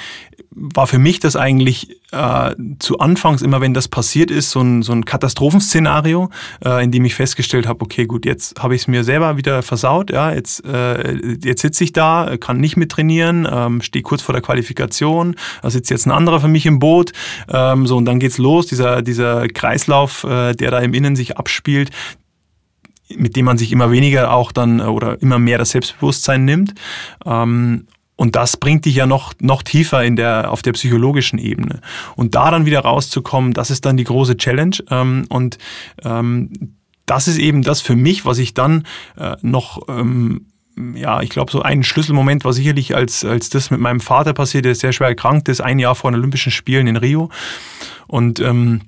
war für mich das eigentlich äh, zu Anfangs immer, wenn das passiert ist, so ein, so ein Katastrophenszenario, äh, in dem ich festgestellt habe, okay, gut, jetzt habe ich es mir selber wieder versaut, ja, jetzt, äh, jetzt sitze ich da, kann nicht mit trainieren, ähm, stehe kurz vor der Qualifikation, da sitzt jetzt ein anderer für mich im Boot, ähm, so und dann geht's los, dieser, dieser Kreislauf, äh, der da im Innen sich abspielt, mit dem man sich immer weniger auch dann äh, oder immer mehr das Selbstbewusstsein nimmt. Ähm, und das bringt dich ja noch, noch tiefer in der, auf der psychologischen Ebene. Und da dann wieder rauszukommen, das ist dann die große Challenge. Ähm, und ähm, das ist eben das für mich, was ich dann äh, noch ähm, ja, ich glaube, so ein Schlüsselmoment war sicherlich, als, als das mit meinem Vater passiert, der sehr schwer erkrankt ist, ein Jahr vor den Olympischen Spielen in Rio. Und ähm,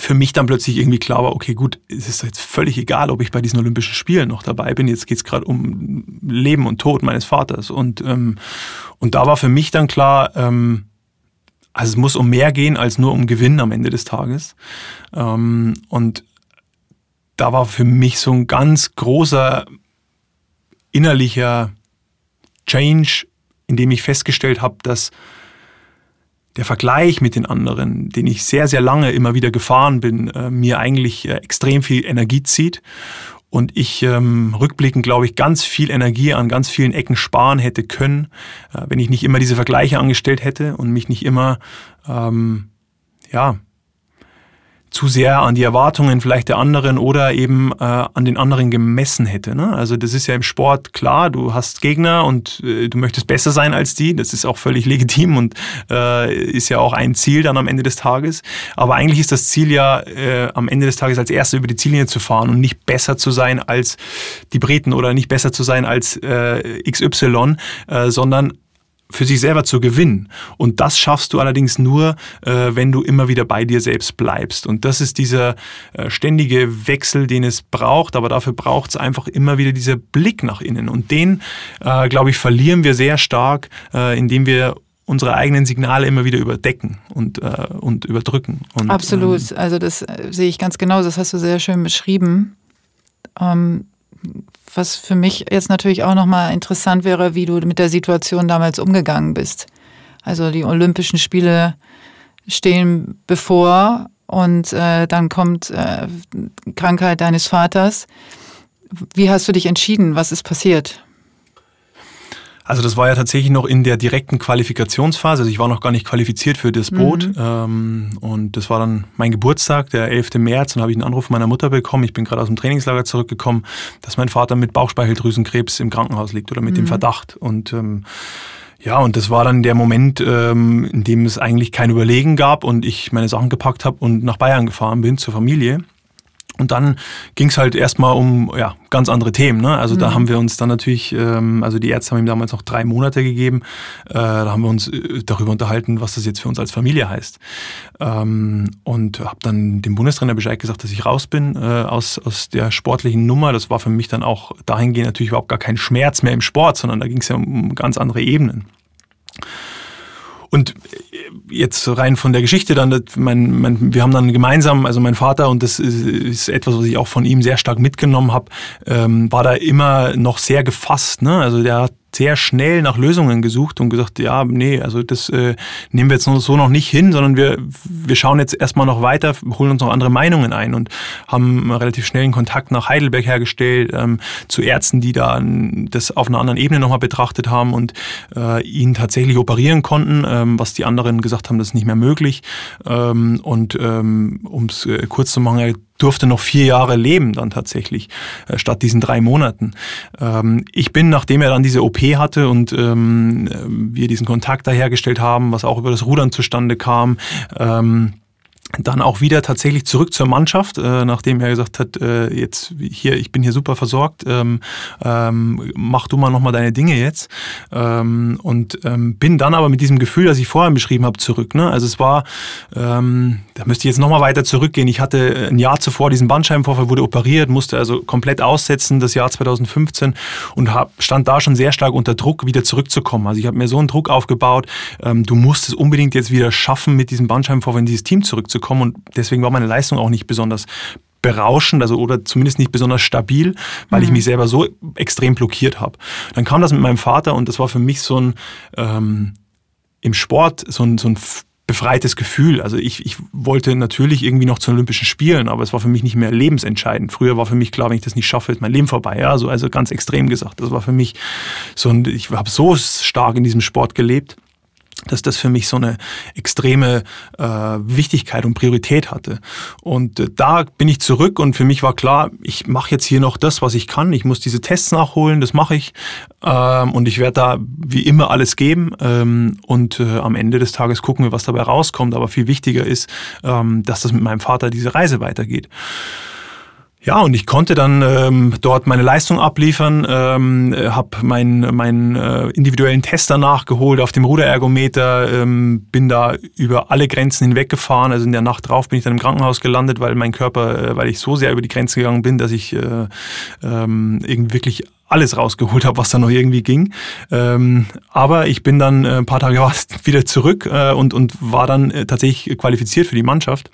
für mich dann plötzlich irgendwie klar war, okay, gut, es ist jetzt völlig egal, ob ich bei diesen Olympischen Spielen noch dabei bin. Jetzt geht es gerade um Leben und Tod meines Vaters. Und, ähm, und da war für mich dann klar, ähm, also es muss um mehr gehen als nur um Gewinn am Ende des Tages. Ähm, und da war für mich so ein ganz großer innerlicher Change, in dem ich festgestellt habe, dass der Vergleich mit den anderen, den ich sehr, sehr lange immer wieder gefahren bin, äh, mir eigentlich äh, extrem viel Energie zieht. Und ich ähm, rückblickend, glaube ich, ganz viel Energie an ganz vielen Ecken sparen hätte können, äh, wenn ich nicht immer diese Vergleiche angestellt hätte und mich nicht immer ähm, ja, zu sehr an die Erwartungen vielleicht der anderen oder eben äh, an den anderen gemessen hätte. Ne? Also das ist ja im Sport klar, du hast Gegner und äh, du möchtest besser sein als die, das ist auch völlig legitim und äh, ist ja auch ein Ziel dann am Ende des Tages. Aber eigentlich ist das Ziel ja äh, am Ende des Tages als Erster über die Ziellinie zu fahren und nicht besser zu sein als die Briten oder nicht besser zu sein als äh, XY, äh, sondern für sich selber zu gewinnen. Und das schaffst du allerdings nur, äh, wenn du immer wieder bei dir selbst bleibst. Und das ist dieser äh, ständige Wechsel, den es braucht. Aber dafür braucht es einfach immer wieder dieser Blick nach innen. Und den, äh, glaube ich, verlieren wir sehr stark, indem wir unsere eigenen Signale immer wieder überdecken und, und überdrücken. Und, Absolut. Ähm, also das sehe ich ganz genau. Das hast du sehr schön beschrieben. Ähm, was für mich jetzt natürlich auch nochmal interessant wäre, wie du mit der Situation damals umgegangen bist. Also die Olympischen Spiele stehen bevor und äh, dann kommt äh, Krankheit deines Vaters. Wie hast du dich entschieden? Was ist passiert? Also das war ja tatsächlich noch in der direkten Qualifikationsphase. Also ich war noch gar nicht qualifiziert für das Boot. Mhm. Ähm, und das war dann mein Geburtstag, der 11. März. Und habe ich einen Anruf meiner Mutter bekommen. Ich bin gerade aus dem Trainingslager zurückgekommen, dass mein Vater mit Bauchspeicheldrüsenkrebs im Krankenhaus liegt oder mit mhm. dem Verdacht. Und ähm, ja, und das war dann der Moment, ähm, in dem es eigentlich kein Überlegen gab und ich meine Sachen gepackt habe und nach Bayern gefahren bin zur Familie. Und dann ging es halt erstmal um ja, ganz andere Themen. Ne? Also mhm. da haben wir uns dann natürlich, ähm, also die Ärzte haben ihm damals noch drei Monate gegeben. Äh, da haben wir uns äh, darüber unterhalten, was das jetzt für uns als Familie heißt. Ähm, und habe dann dem Bundestrainer Bescheid gesagt, dass ich raus bin äh, aus, aus der sportlichen Nummer. Das war für mich dann auch dahingehend natürlich überhaupt gar kein Schmerz mehr im Sport, sondern da ging es ja um ganz andere Ebenen. Und jetzt rein von der Geschichte dann, mein, mein, wir haben dann gemeinsam, also mein Vater, und das ist, ist etwas, was ich auch von ihm sehr stark mitgenommen habe, ähm, war da immer noch sehr gefasst. Ne? Also der hat sehr schnell nach Lösungen gesucht und gesagt, ja, nee, also das äh, nehmen wir jetzt so noch nicht hin, sondern wir, wir schauen jetzt erstmal noch weiter, holen uns noch andere Meinungen ein und haben relativ schnell einen Kontakt nach Heidelberg hergestellt ähm, zu Ärzten, die da das auf einer anderen Ebene nochmal betrachtet haben und äh, ihn tatsächlich operieren konnten, ähm, was die anderen gesagt haben, das ist nicht mehr möglich. Ähm, und ähm, um es äh, kurz zu machen, durfte noch vier Jahre leben dann tatsächlich, äh, statt diesen drei Monaten. Ähm, ich bin, nachdem er dann diese OP hatte und ähm, wir diesen Kontakt da hergestellt haben, was auch über das Rudern zustande kam, ähm, dann auch wieder tatsächlich zurück zur Mannschaft, äh, nachdem er gesagt hat, äh, jetzt hier, ich bin hier super versorgt, ähm, ähm, mach du mal nochmal deine Dinge jetzt. Ähm, und ähm, bin dann aber mit diesem Gefühl, das ich vorher beschrieben habe, zurück. Ne? Also es war, ähm, da müsste ich jetzt nochmal weiter zurückgehen. Ich hatte ein Jahr zuvor diesen Bandscheibenvorfall, wurde operiert, musste also komplett aussetzen, das Jahr 2015 und hab, stand da schon sehr stark unter Druck, wieder zurückzukommen. Also ich habe mir so einen Druck aufgebaut, ähm, du musst es unbedingt jetzt wieder schaffen, mit diesem Bandscheibenvorfall in dieses Team zurückzukommen kommen und deswegen war meine Leistung auch nicht besonders berauschend, also oder zumindest nicht besonders stabil, weil mhm. ich mich selber so extrem blockiert habe. Dann kam das mit meinem Vater und das war für mich so ein ähm, im Sport so ein, so ein befreites Gefühl. Also ich, ich wollte natürlich irgendwie noch zu Olympischen Spielen, aber es war für mich nicht mehr lebensentscheidend. Früher war für mich klar, wenn ich das nicht schaffe, ist mein Leben vorbei. Ja, also, also ganz extrem gesagt. Das war für mich so ein, ich habe so stark in diesem Sport gelebt dass das für mich so eine extreme äh, Wichtigkeit und Priorität hatte. Und äh, da bin ich zurück und für mich war klar, ich mache jetzt hier noch das, was ich kann. Ich muss diese Tests nachholen, das mache ich. Ähm, und ich werde da wie immer alles geben. Ähm, und äh, am Ende des Tages gucken wir, was dabei rauskommt. Aber viel wichtiger ist, ähm, dass das mit meinem Vater diese Reise weitergeht. Ja, und ich konnte dann ähm, dort meine Leistung abliefern, ähm, habe meinen mein, äh, individuellen Tester nachgeholt auf dem Ruderergometer, ähm, bin da über alle Grenzen hinweggefahren. Also in der Nacht drauf bin ich dann im Krankenhaus gelandet, weil mein Körper, äh, weil ich so sehr über die Grenzen gegangen bin, dass ich äh, ähm, irgendwie wirklich alles rausgeholt habe, was da noch irgendwie ging. Ähm, aber ich bin dann äh, ein paar Tage wieder zurück äh, und, und war dann äh, tatsächlich qualifiziert für die Mannschaft.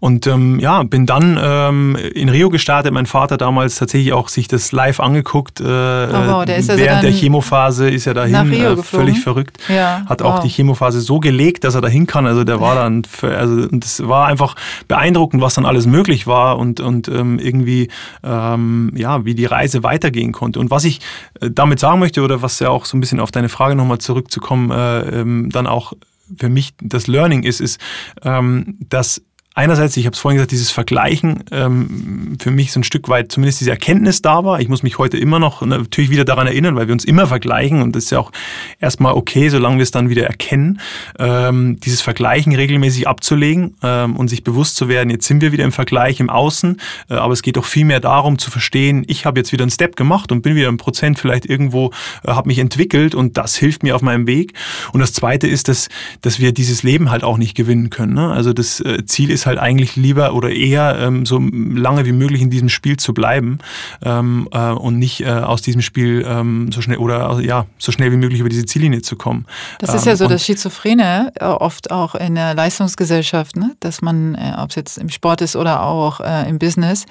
Und ähm, ja, bin dann ähm, in Rio gestartet. Mein Vater damals tatsächlich auch sich das live angeguckt. Äh, oh wow, der ist also während der Chemophase ist er dahin äh, völlig verrückt. Ja, Hat wow. auch die Chemophase so gelegt, dass er dahin kann. Also der war dann, für, also es war einfach beeindruckend, was dann alles möglich war und und ähm, irgendwie ähm, ja, wie die Reise weitergehen konnte. Und was ich äh, damit sagen möchte oder was ja auch so ein bisschen auf deine Frage nochmal zurückzukommen, äh, ähm, dann auch für mich das Learning ist, ist, ähm, dass einerseits, ich habe es vorhin gesagt, dieses Vergleichen ähm, für mich so ein Stück weit zumindest diese Erkenntnis da war. Ich muss mich heute immer noch natürlich wieder daran erinnern, weil wir uns immer vergleichen und das ist ja auch erstmal okay, solange wir es dann wieder erkennen, ähm, dieses Vergleichen regelmäßig abzulegen ähm, und sich bewusst zu werden, jetzt sind wir wieder im Vergleich im Außen, äh, aber es geht doch viel mehr darum zu verstehen, ich habe jetzt wieder einen Step gemacht und bin wieder ein Prozent vielleicht irgendwo, äh, habe mich entwickelt und das hilft mir auf meinem Weg. Und das Zweite ist, dass, dass wir dieses Leben halt auch nicht gewinnen können. Ne? Also das äh, Ziel ist halt eigentlich lieber oder eher ähm, so lange wie möglich in diesem Spiel zu bleiben ähm, äh, und nicht äh, aus diesem Spiel ähm, so schnell oder ja so schnell wie möglich über diese Ziellinie zu kommen. Das ist ja ähm, so das Schizophrene äh, oft auch in der Leistungsgesellschaft, ne? dass man, äh, ob es jetzt im Sport ist oder auch äh, im Business,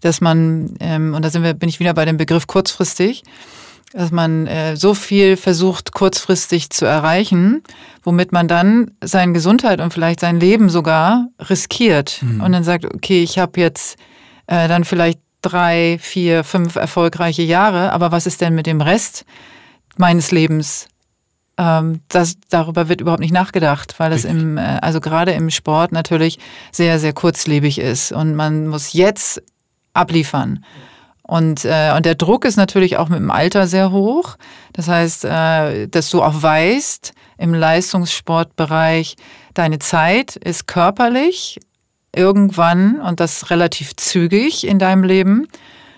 dass man ähm, und da sind wir, bin ich wieder bei dem Begriff kurzfristig dass man äh, so viel versucht, kurzfristig zu erreichen, womit man dann seine Gesundheit und vielleicht sein Leben sogar riskiert. Mhm. Und dann sagt, okay, ich habe jetzt äh, dann vielleicht drei, vier, fünf erfolgreiche Jahre, aber was ist denn mit dem Rest meines Lebens? Ähm, das, darüber wird überhaupt nicht nachgedacht, weil es im, äh, also gerade im Sport natürlich sehr, sehr kurzlebig ist und man muss jetzt abliefern. Und, äh, und der Druck ist natürlich auch mit dem Alter sehr hoch. Das heißt, äh, dass du auch weißt, im Leistungssportbereich, deine Zeit ist körperlich irgendwann und das relativ zügig in deinem Leben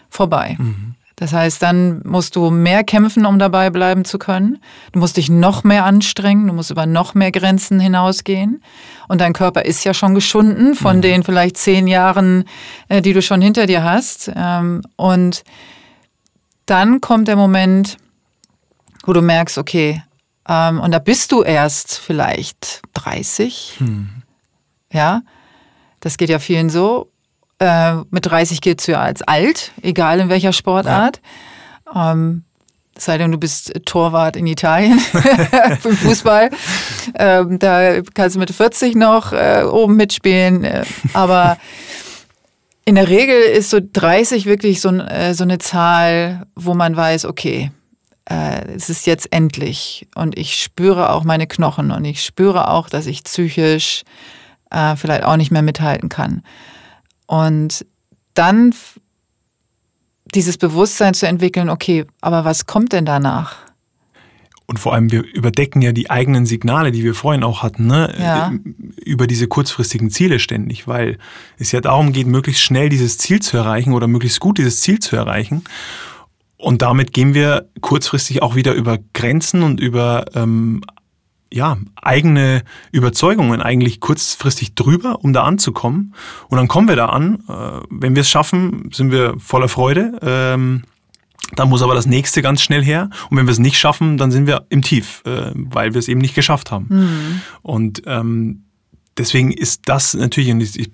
vorbei. Mhm. Das heißt, dann musst du mehr kämpfen, um dabei bleiben zu können. Du musst dich noch mehr anstrengen, du musst über noch mehr Grenzen hinausgehen. Und dein Körper ist ja schon geschunden von mhm. den vielleicht zehn Jahren, äh, die du schon hinter dir hast. Ähm, und dann kommt der Moment, wo du merkst, okay, ähm, und da bist du erst vielleicht 30. Mhm. Ja, das geht ja vielen so. Äh, mit 30 gilt es ja als alt, egal in welcher Sportart. Ja. Ähm, sei denn, du bist Torwart in Italien im Fußball. Ähm, da kannst du mit 40 noch äh, oben mitspielen. Äh, aber in der Regel ist so 30 wirklich so, äh, so eine Zahl, wo man weiß, okay, äh, es ist jetzt endlich. Und ich spüre auch meine Knochen und ich spüre auch, dass ich psychisch äh, vielleicht auch nicht mehr mithalten kann. Und dann dieses Bewusstsein zu entwickeln, okay, aber was kommt denn danach? Und vor allem, wir überdecken ja die eigenen Signale, die wir vorhin auch hatten, ne? Ja. über diese kurzfristigen Ziele ständig, weil es ja darum geht, möglichst schnell dieses Ziel zu erreichen oder möglichst gut dieses Ziel zu erreichen. Und damit gehen wir kurzfristig auch wieder über Grenzen und über ähm, ja, eigene Überzeugungen eigentlich kurzfristig drüber, um da anzukommen. Und dann kommen wir da an. Äh, wenn wir es schaffen, sind wir voller Freude. Ähm, dann muss aber das nächste ganz schnell her. Und wenn wir es nicht schaffen, dann sind wir im Tief, äh, weil wir es eben nicht geschafft haben. Mhm. Und ähm, deswegen ist das natürlich, und ich,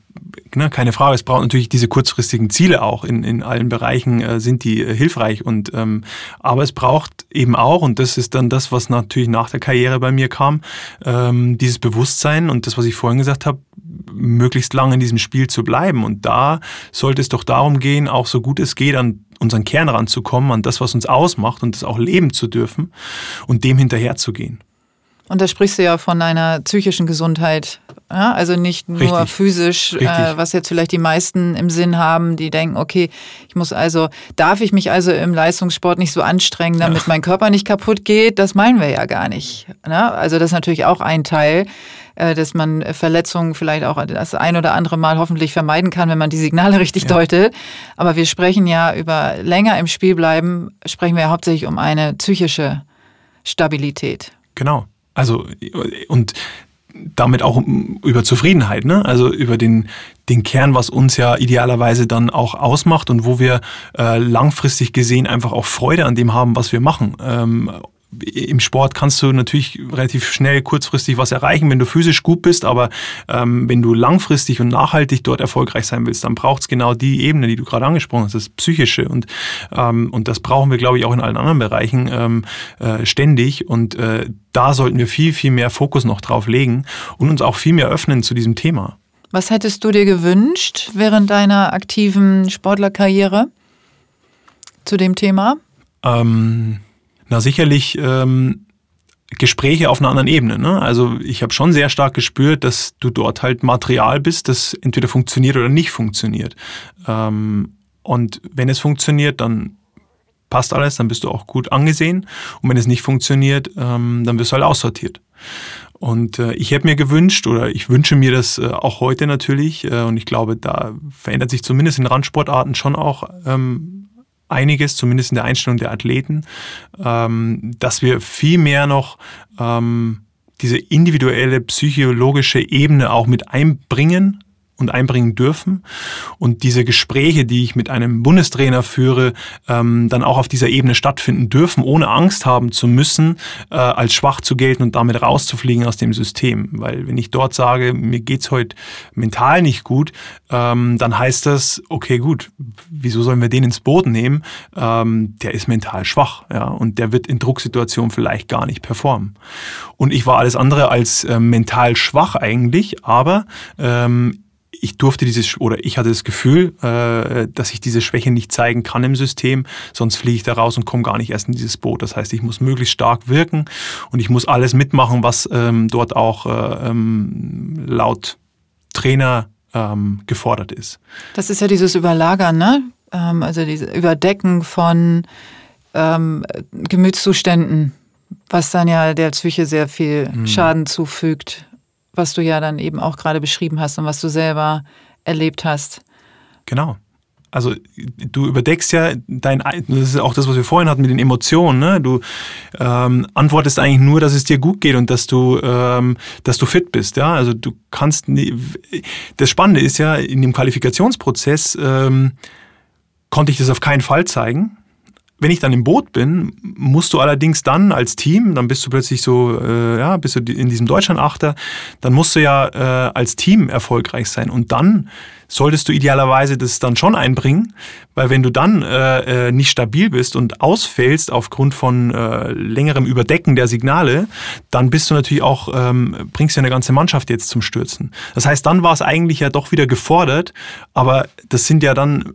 ne, keine Frage, es braucht natürlich diese kurzfristigen Ziele auch in, in allen Bereichen äh, sind die äh, hilfreich. Und ähm, aber es braucht eben auch, und das ist dann das, was natürlich nach der Karriere bei mir kam, ähm, dieses Bewusstsein und das, was ich vorhin gesagt habe, möglichst lange in diesem Spiel zu bleiben. Und da sollte es doch darum gehen, auch so gut es geht, an unseren Kern ranzukommen, an das, was uns ausmacht und das auch leben zu dürfen und dem hinterherzugehen. Und da sprichst du ja von einer psychischen Gesundheit. Ja? Also nicht nur Richtig. physisch, äh, was jetzt vielleicht die meisten im Sinn haben, die denken, okay, ich muss also, darf ich mich also im Leistungssport nicht so anstrengen, damit ja. mein Körper nicht kaputt geht? Das meinen wir ja gar nicht. Ne? Also das ist natürlich auch ein Teil, äh, dass man Verletzungen vielleicht auch das ein oder andere Mal hoffentlich vermeiden kann, wenn man die Signale richtig ja. deutet. Aber wir sprechen ja über länger im Spiel bleiben, sprechen wir ja hauptsächlich um eine psychische Stabilität. Genau. Also, und damit auch über Zufriedenheit, ne? also über den, den Kern, was uns ja idealerweise dann auch ausmacht und wo wir äh, langfristig gesehen einfach auch Freude an dem haben, was wir machen. Ähm, im Sport kannst du natürlich relativ schnell kurzfristig was erreichen, wenn du physisch gut bist, aber ähm, wenn du langfristig und nachhaltig dort erfolgreich sein willst, dann braucht es genau die Ebene, die du gerade angesprochen hast, das Psychische. Und, ähm, und das brauchen wir, glaube ich, auch in allen anderen Bereichen ähm, äh, ständig. Und äh, da sollten wir viel, viel mehr Fokus noch drauf legen und uns auch viel mehr öffnen zu diesem Thema. Was hättest du dir gewünscht während deiner aktiven Sportlerkarriere zu dem Thema? Ähm na, sicherlich ähm, Gespräche auf einer anderen Ebene. Ne? Also ich habe schon sehr stark gespürt, dass du dort halt Material bist, das entweder funktioniert oder nicht funktioniert. Ähm, und wenn es funktioniert, dann passt alles, dann bist du auch gut angesehen. Und wenn es nicht funktioniert, ähm, dann wirst du halt aussortiert. Und äh, ich hätte mir gewünscht, oder ich wünsche mir das äh, auch heute natürlich, äh, und ich glaube, da verändert sich zumindest in Randsportarten schon auch ähm, einiges, zumindest in der Einstellung der Athleten, ähm, dass wir viel mehr noch ähm, diese individuelle psychologische Ebene auch mit einbringen und einbringen dürfen. Und diese Gespräche, die ich mit einem Bundestrainer führe, ähm, dann auch auf dieser Ebene stattfinden dürfen, ohne Angst haben zu müssen, äh, als schwach zu gelten und damit rauszufliegen aus dem System. Weil wenn ich dort sage, mir geht's heute mental nicht gut, ähm, dann heißt das, okay, gut, wieso sollen wir den ins Boot nehmen? Ähm, der ist mental schwach, ja, und der wird in Drucksituationen vielleicht gar nicht performen. Und ich war alles andere als äh, mental schwach eigentlich, aber ähm, ich durfte dieses oder ich hatte das Gefühl, äh, dass ich diese Schwäche nicht zeigen kann im System, sonst fliege ich da raus und komme gar nicht erst in dieses Boot. Das heißt, ich muss möglichst stark wirken und ich muss alles mitmachen, was ähm, dort auch äh, ähm, laut Trainer ähm, gefordert ist. Das ist ja dieses Überlagern, ne? Ähm, also dieses Überdecken von ähm, Gemütszuständen, was dann ja der Psyche sehr viel mhm. Schaden zufügt was du ja dann eben auch gerade beschrieben hast und was du selber erlebt hast. Genau. Also du überdeckst ja dein, das ist auch das, was wir vorhin hatten mit den Emotionen. Ne? Du ähm, antwortest eigentlich nur, dass es dir gut geht und dass du, ähm, dass du fit bist. Ja, also du kannst. Nie, das Spannende ist ja in dem Qualifikationsprozess ähm, konnte ich das auf keinen Fall zeigen wenn ich dann im Boot bin, musst du allerdings dann als Team, dann bist du plötzlich so, äh, ja, bist du in diesem Deutschland-Achter, dann musst du ja äh, als Team erfolgreich sein. Und dann solltest du idealerweise das dann schon einbringen, weil wenn du dann äh, äh, nicht stabil bist und ausfällst aufgrund von äh, längerem Überdecken der Signale, dann bist du natürlich auch, ähm, bringst ja eine ganze Mannschaft jetzt zum Stürzen. Das heißt, dann war es eigentlich ja doch wieder gefordert, aber das sind ja dann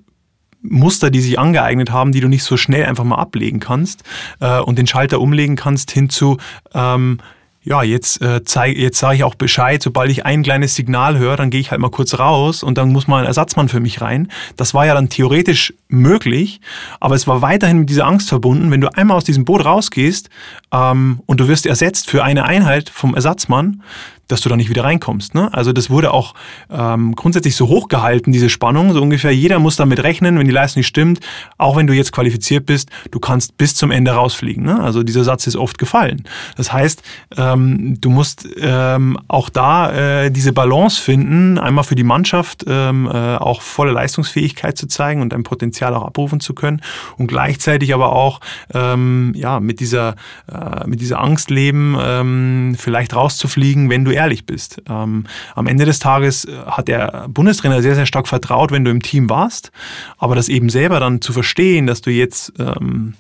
Muster, die sich angeeignet haben, die du nicht so schnell einfach mal ablegen kannst äh, und den Schalter umlegen kannst hin zu, ähm, ja, jetzt, äh, jetzt sage ich auch Bescheid, sobald ich ein kleines Signal höre, dann gehe ich halt mal kurz raus und dann muss mal ein Ersatzmann für mich rein. Das war ja dann theoretisch möglich, aber es war weiterhin mit dieser Angst verbunden, wenn du einmal aus diesem Boot rausgehst ähm, und du wirst ersetzt für eine Einheit vom Ersatzmann, dass du da nicht wieder reinkommst. Ne? Also das wurde auch ähm, grundsätzlich so hoch gehalten, diese Spannung. So ungefähr jeder muss damit rechnen, wenn die Leistung nicht stimmt, auch wenn du jetzt qualifiziert bist, du kannst bis zum Ende rausfliegen. Ne? Also dieser Satz ist oft gefallen. Das heißt, ähm, du musst ähm, auch da äh, diese Balance finden, einmal für die Mannschaft ähm, äh, auch volle Leistungsfähigkeit zu zeigen und dein Potenzial auch abrufen zu können und gleichzeitig aber auch ähm, ja, mit, dieser, äh, mit dieser Angst leben, ähm, vielleicht rauszufliegen, wenn du ehrlich bist. Ähm, am Ende des Tages äh, hat der Bundestrainer sehr, sehr stark vertraut, wenn du im Team warst. Aber das eben selber dann zu verstehen, dass du jetzt ähm,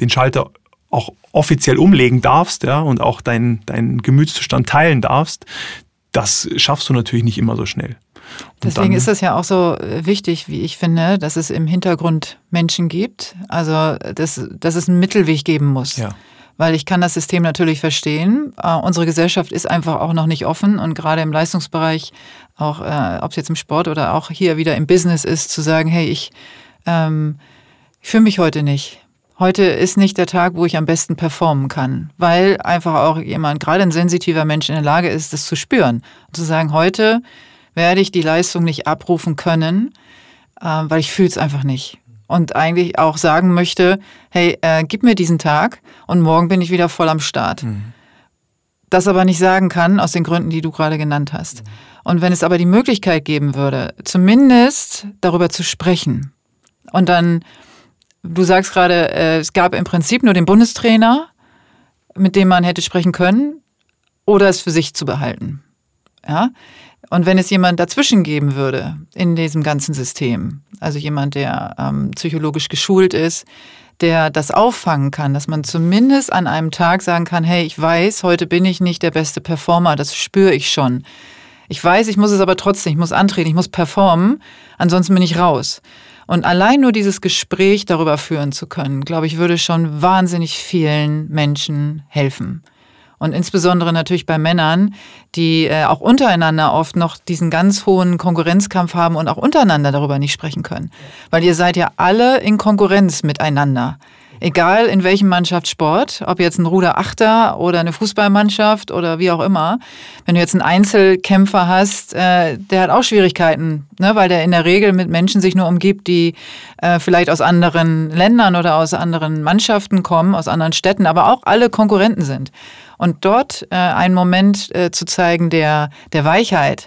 den Schalter auch offiziell umlegen darfst ja, und auch deinen dein Gemütszustand teilen darfst, das schaffst du natürlich nicht immer so schnell. Und Deswegen dann, ist es ja auch so äh, wichtig, wie ich finde, dass es im Hintergrund Menschen gibt. Also, dass, dass es einen Mittelweg geben muss. Ja weil ich kann das System natürlich verstehen. Äh, unsere Gesellschaft ist einfach auch noch nicht offen und gerade im Leistungsbereich, auch äh, ob es jetzt im Sport oder auch hier wieder im Business ist, zu sagen, hey, ich, ähm, ich fühle mich heute nicht. Heute ist nicht der Tag, wo ich am besten performen kann, weil einfach auch jemand, gerade ein sensitiver Mensch in der Lage ist, das zu spüren. Und zu sagen, heute werde ich die Leistung nicht abrufen können, äh, weil ich fühle es einfach nicht und eigentlich auch sagen möchte, hey, äh, gib mir diesen Tag und morgen bin ich wieder voll am Start. Mhm. Das aber nicht sagen kann, aus den Gründen, die du gerade genannt hast. Mhm. Und wenn es aber die Möglichkeit geben würde, zumindest darüber zu sprechen und dann, du sagst gerade, äh, es gab im Prinzip nur den Bundestrainer, mit dem man hätte sprechen können, oder es für sich zu behalten. Ja, und wenn es jemand dazwischen geben würde in diesem ganzen System, also jemand, der ähm, psychologisch geschult ist, der das auffangen kann, dass man zumindest an einem Tag sagen kann, hey, ich weiß, heute bin ich nicht der beste Performer, das spüre ich schon. Ich weiß, ich muss es aber trotzdem, ich muss antreten, ich muss performen, ansonsten bin ich raus. Und allein nur dieses Gespräch darüber führen zu können, glaube ich, würde schon wahnsinnig vielen Menschen helfen. Und insbesondere natürlich bei Männern, die äh, auch untereinander oft noch diesen ganz hohen Konkurrenzkampf haben und auch untereinander darüber nicht sprechen können. Weil ihr seid ja alle in Konkurrenz miteinander. Egal in welchem Mannschaftssport, ob jetzt ein Ruderachter oder eine Fußballmannschaft oder wie auch immer. Wenn du jetzt einen Einzelkämpfer hast, äh, der hat auch Schwierigkeiten, ne, weil der in der Regel mit Menschen sich nur umgibt, die äh, vielleicht aus anderen Ländern oder aus anderen Mannschaften kommen, aus anderen Städten, aber auch alle Konkurrenten sind. Und dort äh, einen Moment äh, zu zeigen der, der Weichheit,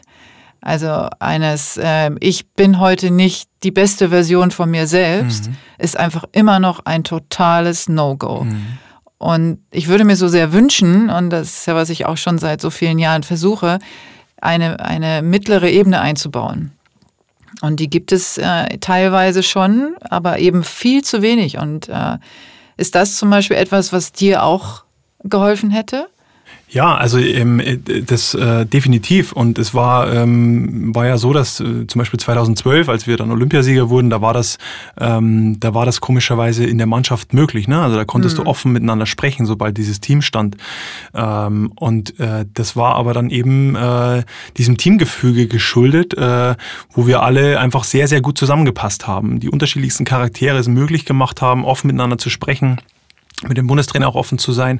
also eines, äh, ich bin heute nicht die beste Version von mir selbst, mhm. ist einfach immer noch ein totales No-Go. Mhm. Und ich würde mir so sehr wünschen, und das ist ja, was ich auch schon seit so vielen Jahren versuche, eine, eine mittlere Ebene einzubauen. Und die gibt es äh, teilweise schon, aber eben viel zu wenig. Und äh, ist das zum Beispiel etwas, was dir auch geholfen hätte? Ja, also ähm, das äh, definitiv. Und es war, ähm, war ja so, dass äh, zum Beispiel 2012, als wir dann Olympiasieger wurden, da war das, ähm, da war das komischerweise in der Mannschaft möglich. Ne? Also da konntest mhm. du offen miteinander sprechen, sobald dieses Team stand. Ähm, und äh, das war aber dann eben äh, diesem Teamgefüge geschuldet, äh, wo wir alle einfach sehr, sehr gut zusammengepasst haben. Die unterschiedlichsten Charaktere es möglich gemacht haben, offen miteinander zu sprechen mit dem Bundestrainer auch offen zu sein.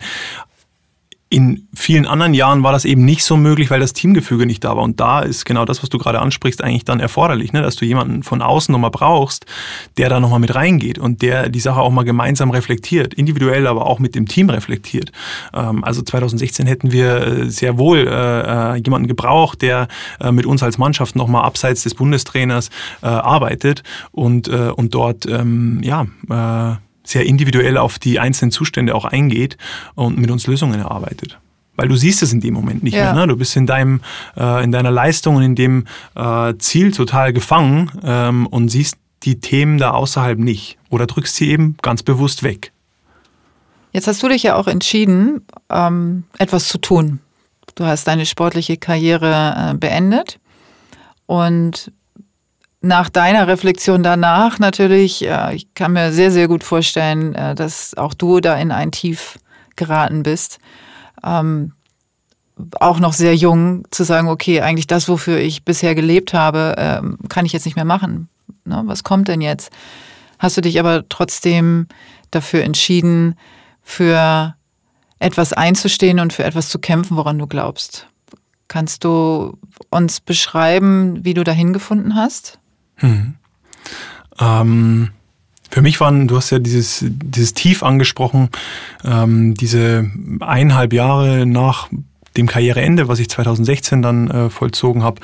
In vielen anderen Jahren war das eben nicht so möglich, weil das Teamgefüge nicht da war. Und da ist genau das, was du gerade ansprichst, eigentlich dann erforderlich, ne? dass du jemanden von außen nochmal brauchst, der da nochmal mit reingeht und der die Sache auch mal gemeinsam reflektiert, individuell, aber auch mit dem Team reflektiert. Ähm, also 2016 hätten wir äh, sehr wohl äh, äh, jemanden gebraucht, der mit uns als Mannschaft nochmal abseits des Bundestrainers arbeitet und, und dort ähm, ja, sehr individuell auf die einzelnen Zustände auch eingeht und mit uns Lösungen erarbeitet weil du siehst es in dem Moment nicht ja. mehr. Ne? Du bist in deinem, äh, in deiner Leistung und in dem äh, Ziel total gefangen ähm, und siehst die Themen da außerhalb nicht oder drückst sie eben ganz bewusst weg. Jetzt hast du dich ja auch entschieden, ähm, etwas zu tun. Du hast deine sportliche Karriere äh, beendet und nach deiner Reflexion danach natürlich, äh, ich kann mir sehr, sehr gut vorstellen, äh, dass auch du da in ein Tief geraten bist. Ähm, auch noch sehr jung zu sagen, okay, eigentlich das, wofür ich bisher gelebt habe, ähm, kann ich jetzt nicht mehr machen. Ne? Was kommt denn jetzt? Hast du dich aber trotzdem dafür entschieden, für etwas einzustehen und für etwas zu kämpfen, woran du glaubst? Kannst du uns beschreiben, wie du dahin gefunden hast? Hm. Ähm, für mich waren, du hast ja dieses, dieses Tief angesprochen, ähm, diese eineinhalb Jahre nach dem Karriereende, was ich 2016 dann äh, vollzogen habe,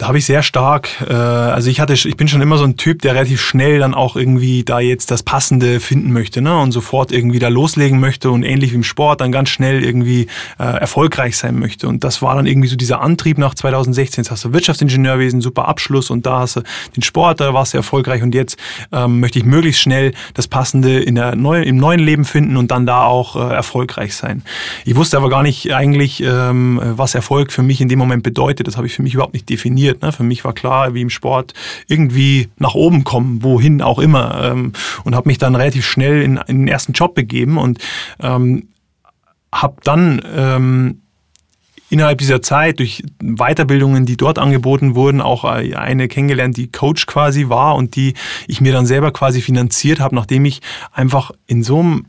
da habe ich sehr stark, äh, also ich hatte, ich bin schon immer so ein Typ, der relativ schnell dann auch irgendwie da jetzt das Passende finden möchte, ne? Und sofort irgendwie da loslegen möchte und ähnlich wie im Sport dann ganz schnell irgendwie äh, erfolgreich sein möchte. Und das war dann irgendwie so dieser Antrieb nach 2016. Jetzt hast du Wirtschaftsingenieurwesen, super Abschluss und da hast du den Sport, da warst du erfolgreich und jetzt ähm, möchte ich möglichst schnell das Passende in der neuen, im neuen Leben finden und dann da auch äh, erfolgreich sein. Ich wusste aber gar nicht eigentlich, ähm, was Erfolg für mich in dem Moment bedeutet. Das habe ich für mich überhaupt nicht definiert funktioniert. Ne? Für mich war klar, wie im Sport, irgendwie nach oben kommen, wohin auch immer. Ähm, und habe mich dann relativ schnell in, in, den ersten Job begeben und ähm, habe dann ähm, innerhalb dieser Zeit durch Weiterbildungen, die dort angeboten wurden, auch eine kennengelernt, die Coach quasi war und die ich mir dann selber quasi finanziert habe, nachdem ich einfach in so einem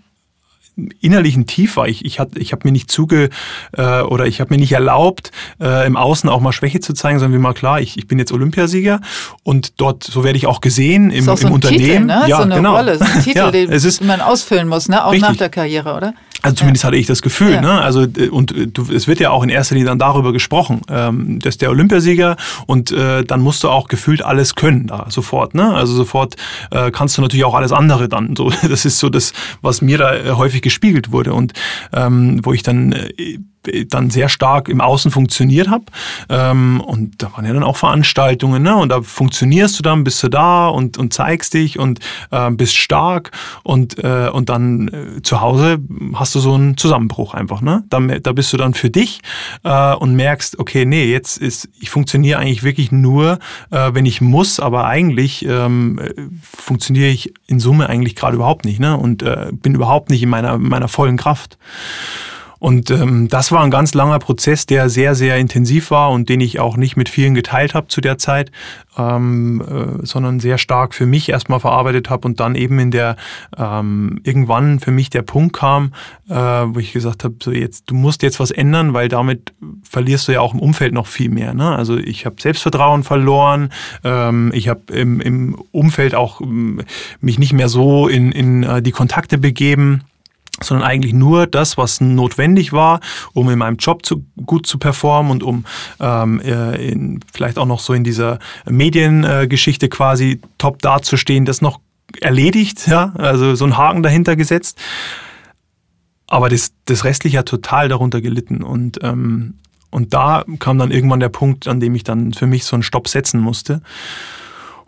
innerlichen Tief war. Ich, ich, hat, ich habe mir nicht zuge äh, oder ich habe mir nicht erlaubt, äh, im Außen auch mal Schwäche zu zeigen, sondern wie mal klar, ich, ich bin jetzt Olympiasieger und dort, so werde ich auch gesehen im, ist auch so im ein Unternehmen. Titel, ne? Ja, so eine genau. Rolle, so ein Titel, ja, den es ist, man ausfüllen muss, ne? auch richtig. nach der Karriere, oder? Also zumindest ja. hatte ich das Gefühl. Ja. Ne? Also äh, und äh, du, es wird ja auch in erster Linie dann darüber gesprochen, ähm, dass der Olympiasieger und äh, dann musst du auch gefühlt alles können da sofort. Ne? Also sofort äh, kannst du natürlich auch alles andere dann. So, das ist so das, was mir da äh, häufig gespiegelt wurde und ähm, wo ich dann äh, dann sehr stark im Außen funktioniert habe. Ähm, und da waren ja dann auch Veranstaltungen, ne? Und da funktionierst du dann, bist du da und, und zeigst dich und äh, bist stark und, äh, und dann äh, zu Hause hast du so einen Zusammenbruch einfach, ne? Da, da bist du dann für dich äh, und merkst, okay, nee, jetzt ist, ich funktioniere eigentlich wirklich nur, äh, wenn ich muss, aber eigentlich ähm, funktioniere ich in Summe eigentlich gerade überhaupt nicht, ne? Und äh, bin überhaupt nicht in meiner, meiner vollen Kraft. Und ähm, das war ein ganz langer Prozess, der sehr, sehr intensiv war und den ich auch nicht mit vielen geteilt habe zu der Zeit, ähm, äh, sondern sehr stark für mich erstmal verarbeitet habe und dann eben in der ähm, irgendwann für mich der Punkt kam, äh, wo ich gesagt habe, so jetzt du musst jetzt was ändern, weil damit verlierst du ja auch im Umfeld noch viel mehr. Ne? Also ich habe Selbstvertrauen verloren, ähm, ich habe im, im Umfeld auch ähm, mich nicht mehr so in, in äh, die Kontakte begeben sondern eigentlich nur das, was notwendig war, um in meinem Job zu, gut zu performen und um ähm, äh, in, vielleicht auch noch so in dieser Mediengeschichte quasi top dazustehen, das noch erledigt, ja, also so ein Haken dahinter gesetzt. Aber das, das Restliche hat total darunter gelitten und ähm, und da kam dann irgendwann der Punkt, an dem ich dann für mich so einen Stopp setzen musste.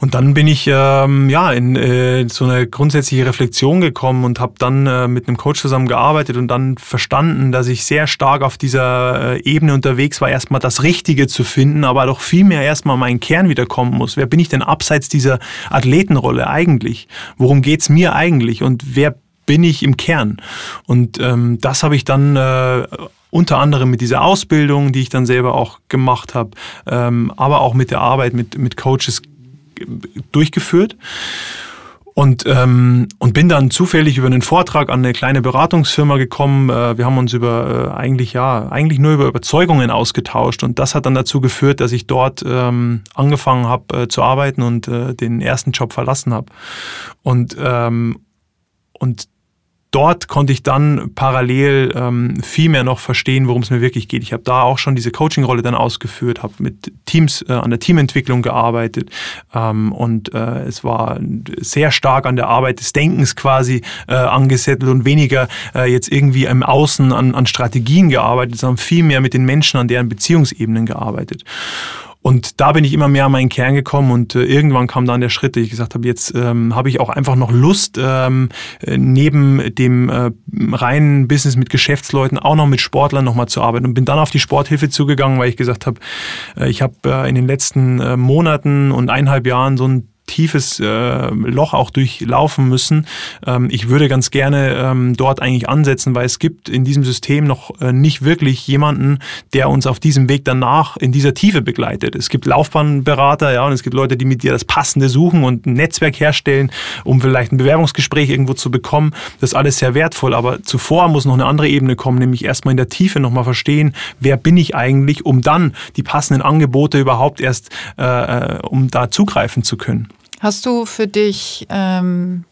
Und dann bin ich ähm, ja in äh, so eine grundsätzliche Reflexion gekommen und habe dann äh, mit einem Coach zusammen gearbeitet und dann verstanden, dass ich sehr stark auf dieser äh, Ebene unterwegs war, erstmal das Richtige zu finden, aber doch viel mehr erstmal meinen Kern wiederkommen muss. Wer bin ich denn abseits dieser Athletenrolle eigentlich? Worum geht's mir eigentlich? Und wer bin ich im Kern? Und ähm, das habe ich dann äh, unter anderem mit dieser Ausbildung, die ich dann selber auch gemacht habe, ähm, aber auch mit der Arbeit mit, mit Coaches durchgeführt. Und, ähm, und bin dann zufällig über einen Vortrag an eine kleine Beratungsfirma gekommen. Äh, wir haben uns über äh, eigentlich ja eigentlich nur über Überzeugungen ausgetauscht und das hat dann dazu geführt, dass ich dort ähm, angefangen habe äh, zu arbeiten und äh, den ersten Job verlassen habe. Und ähm, und dort konnte ich dann parallel ähm, viel mehr noch verstehen, worum es mir wirklich geht. Ich habe da auch schon diese Coaching-Rolle dann ausgeführt, habe mit Teams äh, an der Teamentwicklung gearbeitet ähm, und äh, es war sehr stark an der Arbeit des Denkens quasi äh, angesettelt und weniger äh, jetzt irgendwie im Außen an, an Strategien gearbeitet, sondern viel mehr mit den Menschen an deren Beziehungsebenen gearbeitet. Und da bin ich immer mehr an meinen Kern gekommen und äh, irgendwann kam dann der Schritt, dass ich gesagt habe, jetzt ähm, habe ich auch einfach noch Lust, ähm, äh, neben dem äh, reinen Business mit Geschäftsleuten auch noch mit Sportlern nochmal zu arbeiten. Und bin dann auf die Sporthilfe zugegangen, weil ich gesagt habe, äh, ich habe äh, in den letzten äh, Monaten und eineinhalb Jahren so ein tiefes äh, Loch auch durchlaufen müssen. Ähm, ich würde ganz gerne ähm, dort eigentlich ansetzen, weil es gibt in diesem System noch äh, nicht wirklich jemanden, der uns auf diesem Weg danach in dieser Tiefe begleitet. Es gibt Laufbahnberater, ja, und es gibt Leute, die mit dir das Passende suchen und ein Netzwerk herstellen, um vielleicht ein Bewerbungsgespräch irgendwo zu bekommen. Das ist alles sehr wertvoll, aber zuvor muss noch eine andere Ebene kommen, nämlich erstmal in der Tiefe nochmal verstehen, wer bin ich eigentlich, um dann die passenden Angebote überhaupt erst, äh, äh um da zugreifen zu können. Hast du für dich, ähm,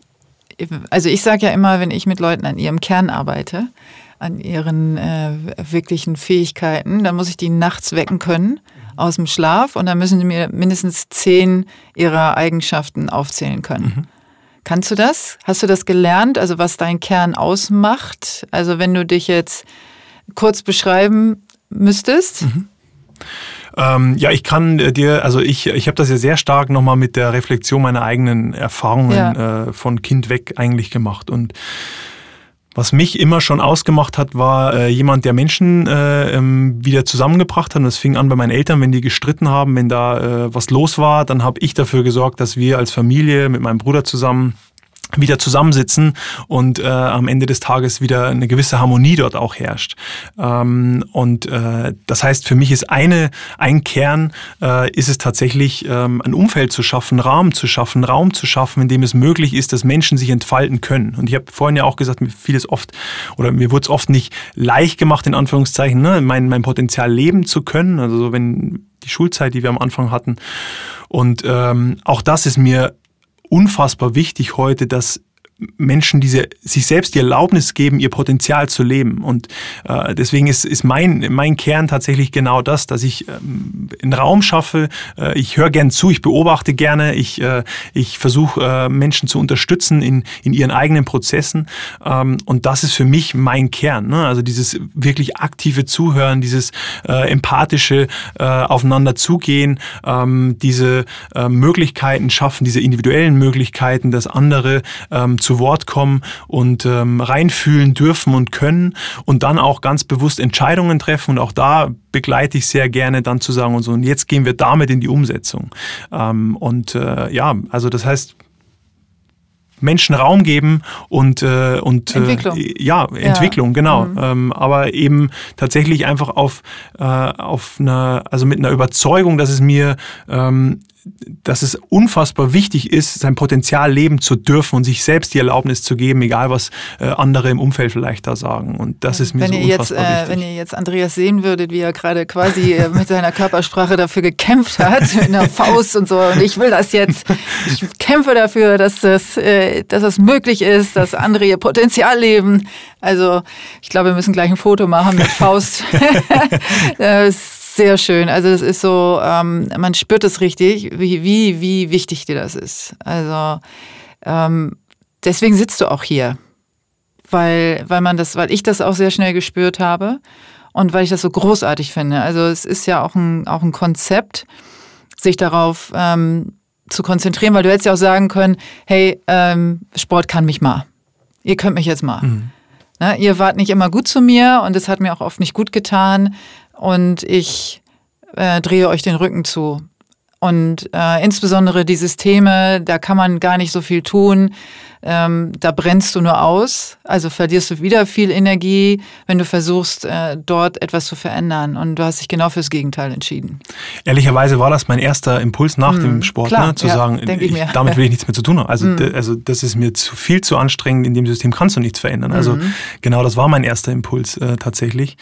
also ich sage ja immer, wenn ich mit Leuten an ihrem Kern arbeite, an ihren äh, wirklichen Fähigkeiten, dann muss ich die nachts wecken können aus dem Schlaf und dann müssen sie mir mindestens zehn ihrer Eigenschaften aufzählen können. Mhm. Kannst du das? Hast du das gelernt? Also was dein Kern ausmacht? Also wenn du dich jetzt kurz beschreiben müsstest? Mhm. Ähm, ja, ich kann äh, dir, also ich, ich habe das ja sehr stark nochmal mit der Reflexion meiner eigenen Erfahrungen ja. äh, von Kind weg eigentlich gemacht. Und was mich immer schon ausgemacht hat, war äh, jemand, der Menschen äh, ähm, wieder zusammengebracht hat. Und das fing an bei meinen Eltern, wenn die gestritten haben, wenn da äh, was los war, dann habe ich dafür gesorgt, dass wir als Familie mit meinem Bruder zusammen wieder zusammensitzen und äh, am Ende des Tages wieder eine gewisse Harmonie dort auch herrscht. Ähm, und äh, das heißt, für mich ist eine, ein Kern, äh, ist es tatsächlich, ähm, ein Umfeld zu schaffen, Rahmen zu schaffen, Raum zu schaffen, in dem es möglich ist, dass Menschen sich entfalten können. Und ich habe vorhin ja auch gesagt, mir vieles oft, oder mir wurde es oft nicht leicht gemacht, in Anführungszeichen, ne, mein, mein Potenzial leben zu können. Also wenn die Schulzeit, die wir am Anfang hatten. Und ähm, auch das ist mir unfassbar wichtig heute, dass Menschen diese, sich selbst die Erlaubnis geben, ihr Potenzial zu leben. Und äh, deswegen ist, ist mein, mein Kern tatsächlich genau das, dass ich ähm, einen Raum schaffe, äh, ich höre gern zu, ich beobachte gerne, ich, äh, ich versuche äh, Menschen zu unterstützen in, in ihren eigenen Prozessen. Ähm, und das ist für mich mein Kern. Ne? Also dieses wirklich aktive Zuhören, dieses äh, empathische äh, Aufeinander zugehen, ähm, diese äh, Möglichkeiten schaffen, diese individuellen Möglichkeiten, dass andere ähm, zu zu Wort kommen und ähm, reinfühlen dürfen und können und dann auch ganz bewusst Entscheidungen treffen. Und auch da begleite ich sehr gerne dann zu sagen und so, und jetzt gehen wir damit in die Umsetzung. Ähm, und äh, ja, also das heißt, Menschen Raum geben und äh, und äh, Entwicklung. Äh, ja Entwicklung ja. genau mhm. ähm, aber eben tatsächlich einfach auf äh, auf einer also mit einer Überzeugung dass es mir ähm, dass es unfassbar wichtig ist, sein Potenzial leben zu dürfen und sich selbst die Erlaubnis zu geben, egal was äh, andere im Umfeld vielleicht da sagen. Und das ist mir wenn so ihr unfassbar jetzt, äh, Wenn ihr jetzt Andreas sehen würdet, wie er gerade quasi äh, mit seiner Körpersprache dafür gekämpft hat, mit einer Faust und so, und ich will das jetzt, ich kämpfe dafür, dass das, äh, dass das möglich ist, dass andere ihr Potenzial leben. Also ich glaube, wir müssen gleich ein Foto machen mit Faust. das sehr schön. Also das ist so, ähm, man spürt es richtig, wie, wie, wie wichtig dir das ist. Also ähm, deswegen sitzt du auch hier. Weil, weil man das, weil ich das auch sehr schnell gespürt habe und weil ich das so großartig finde. Also es ist ja auch ein, auch ein Konzept, sich darauf ähm, zu konzentrieren, weil du hättest ja auch sagen können, hey, ähm, Sport kann mich mal. Ihr könnt mich jetzt mal. Mhm. Na, ihr wart nicht immer gut zu mir und es hat mir auch oft nicht gut getan und ich äh, drehe euch den Rücken zu. Und äh, insbesondere die Systeme, da kann man gar nicht so viel tun ähm, da brennst du nur aus, also verlierst du wieder viel Energie, wenn du versuchst, äh, dort etwas zu verändern. Und du hast dich genau fürs Gegenteil entschieden. Ehrlicherweise war das mein erster Impuls nach mm, dem Sport, klar, ne, zu ja, sagen, ich, ich damit will ich nichts mehr zu tun haben. Also, mm. also das ist mir zu viel zu anstrengend, in dem System kannst du nichts verändern. Also mm. genau das war mein erster Impuls äh, tatsächlich.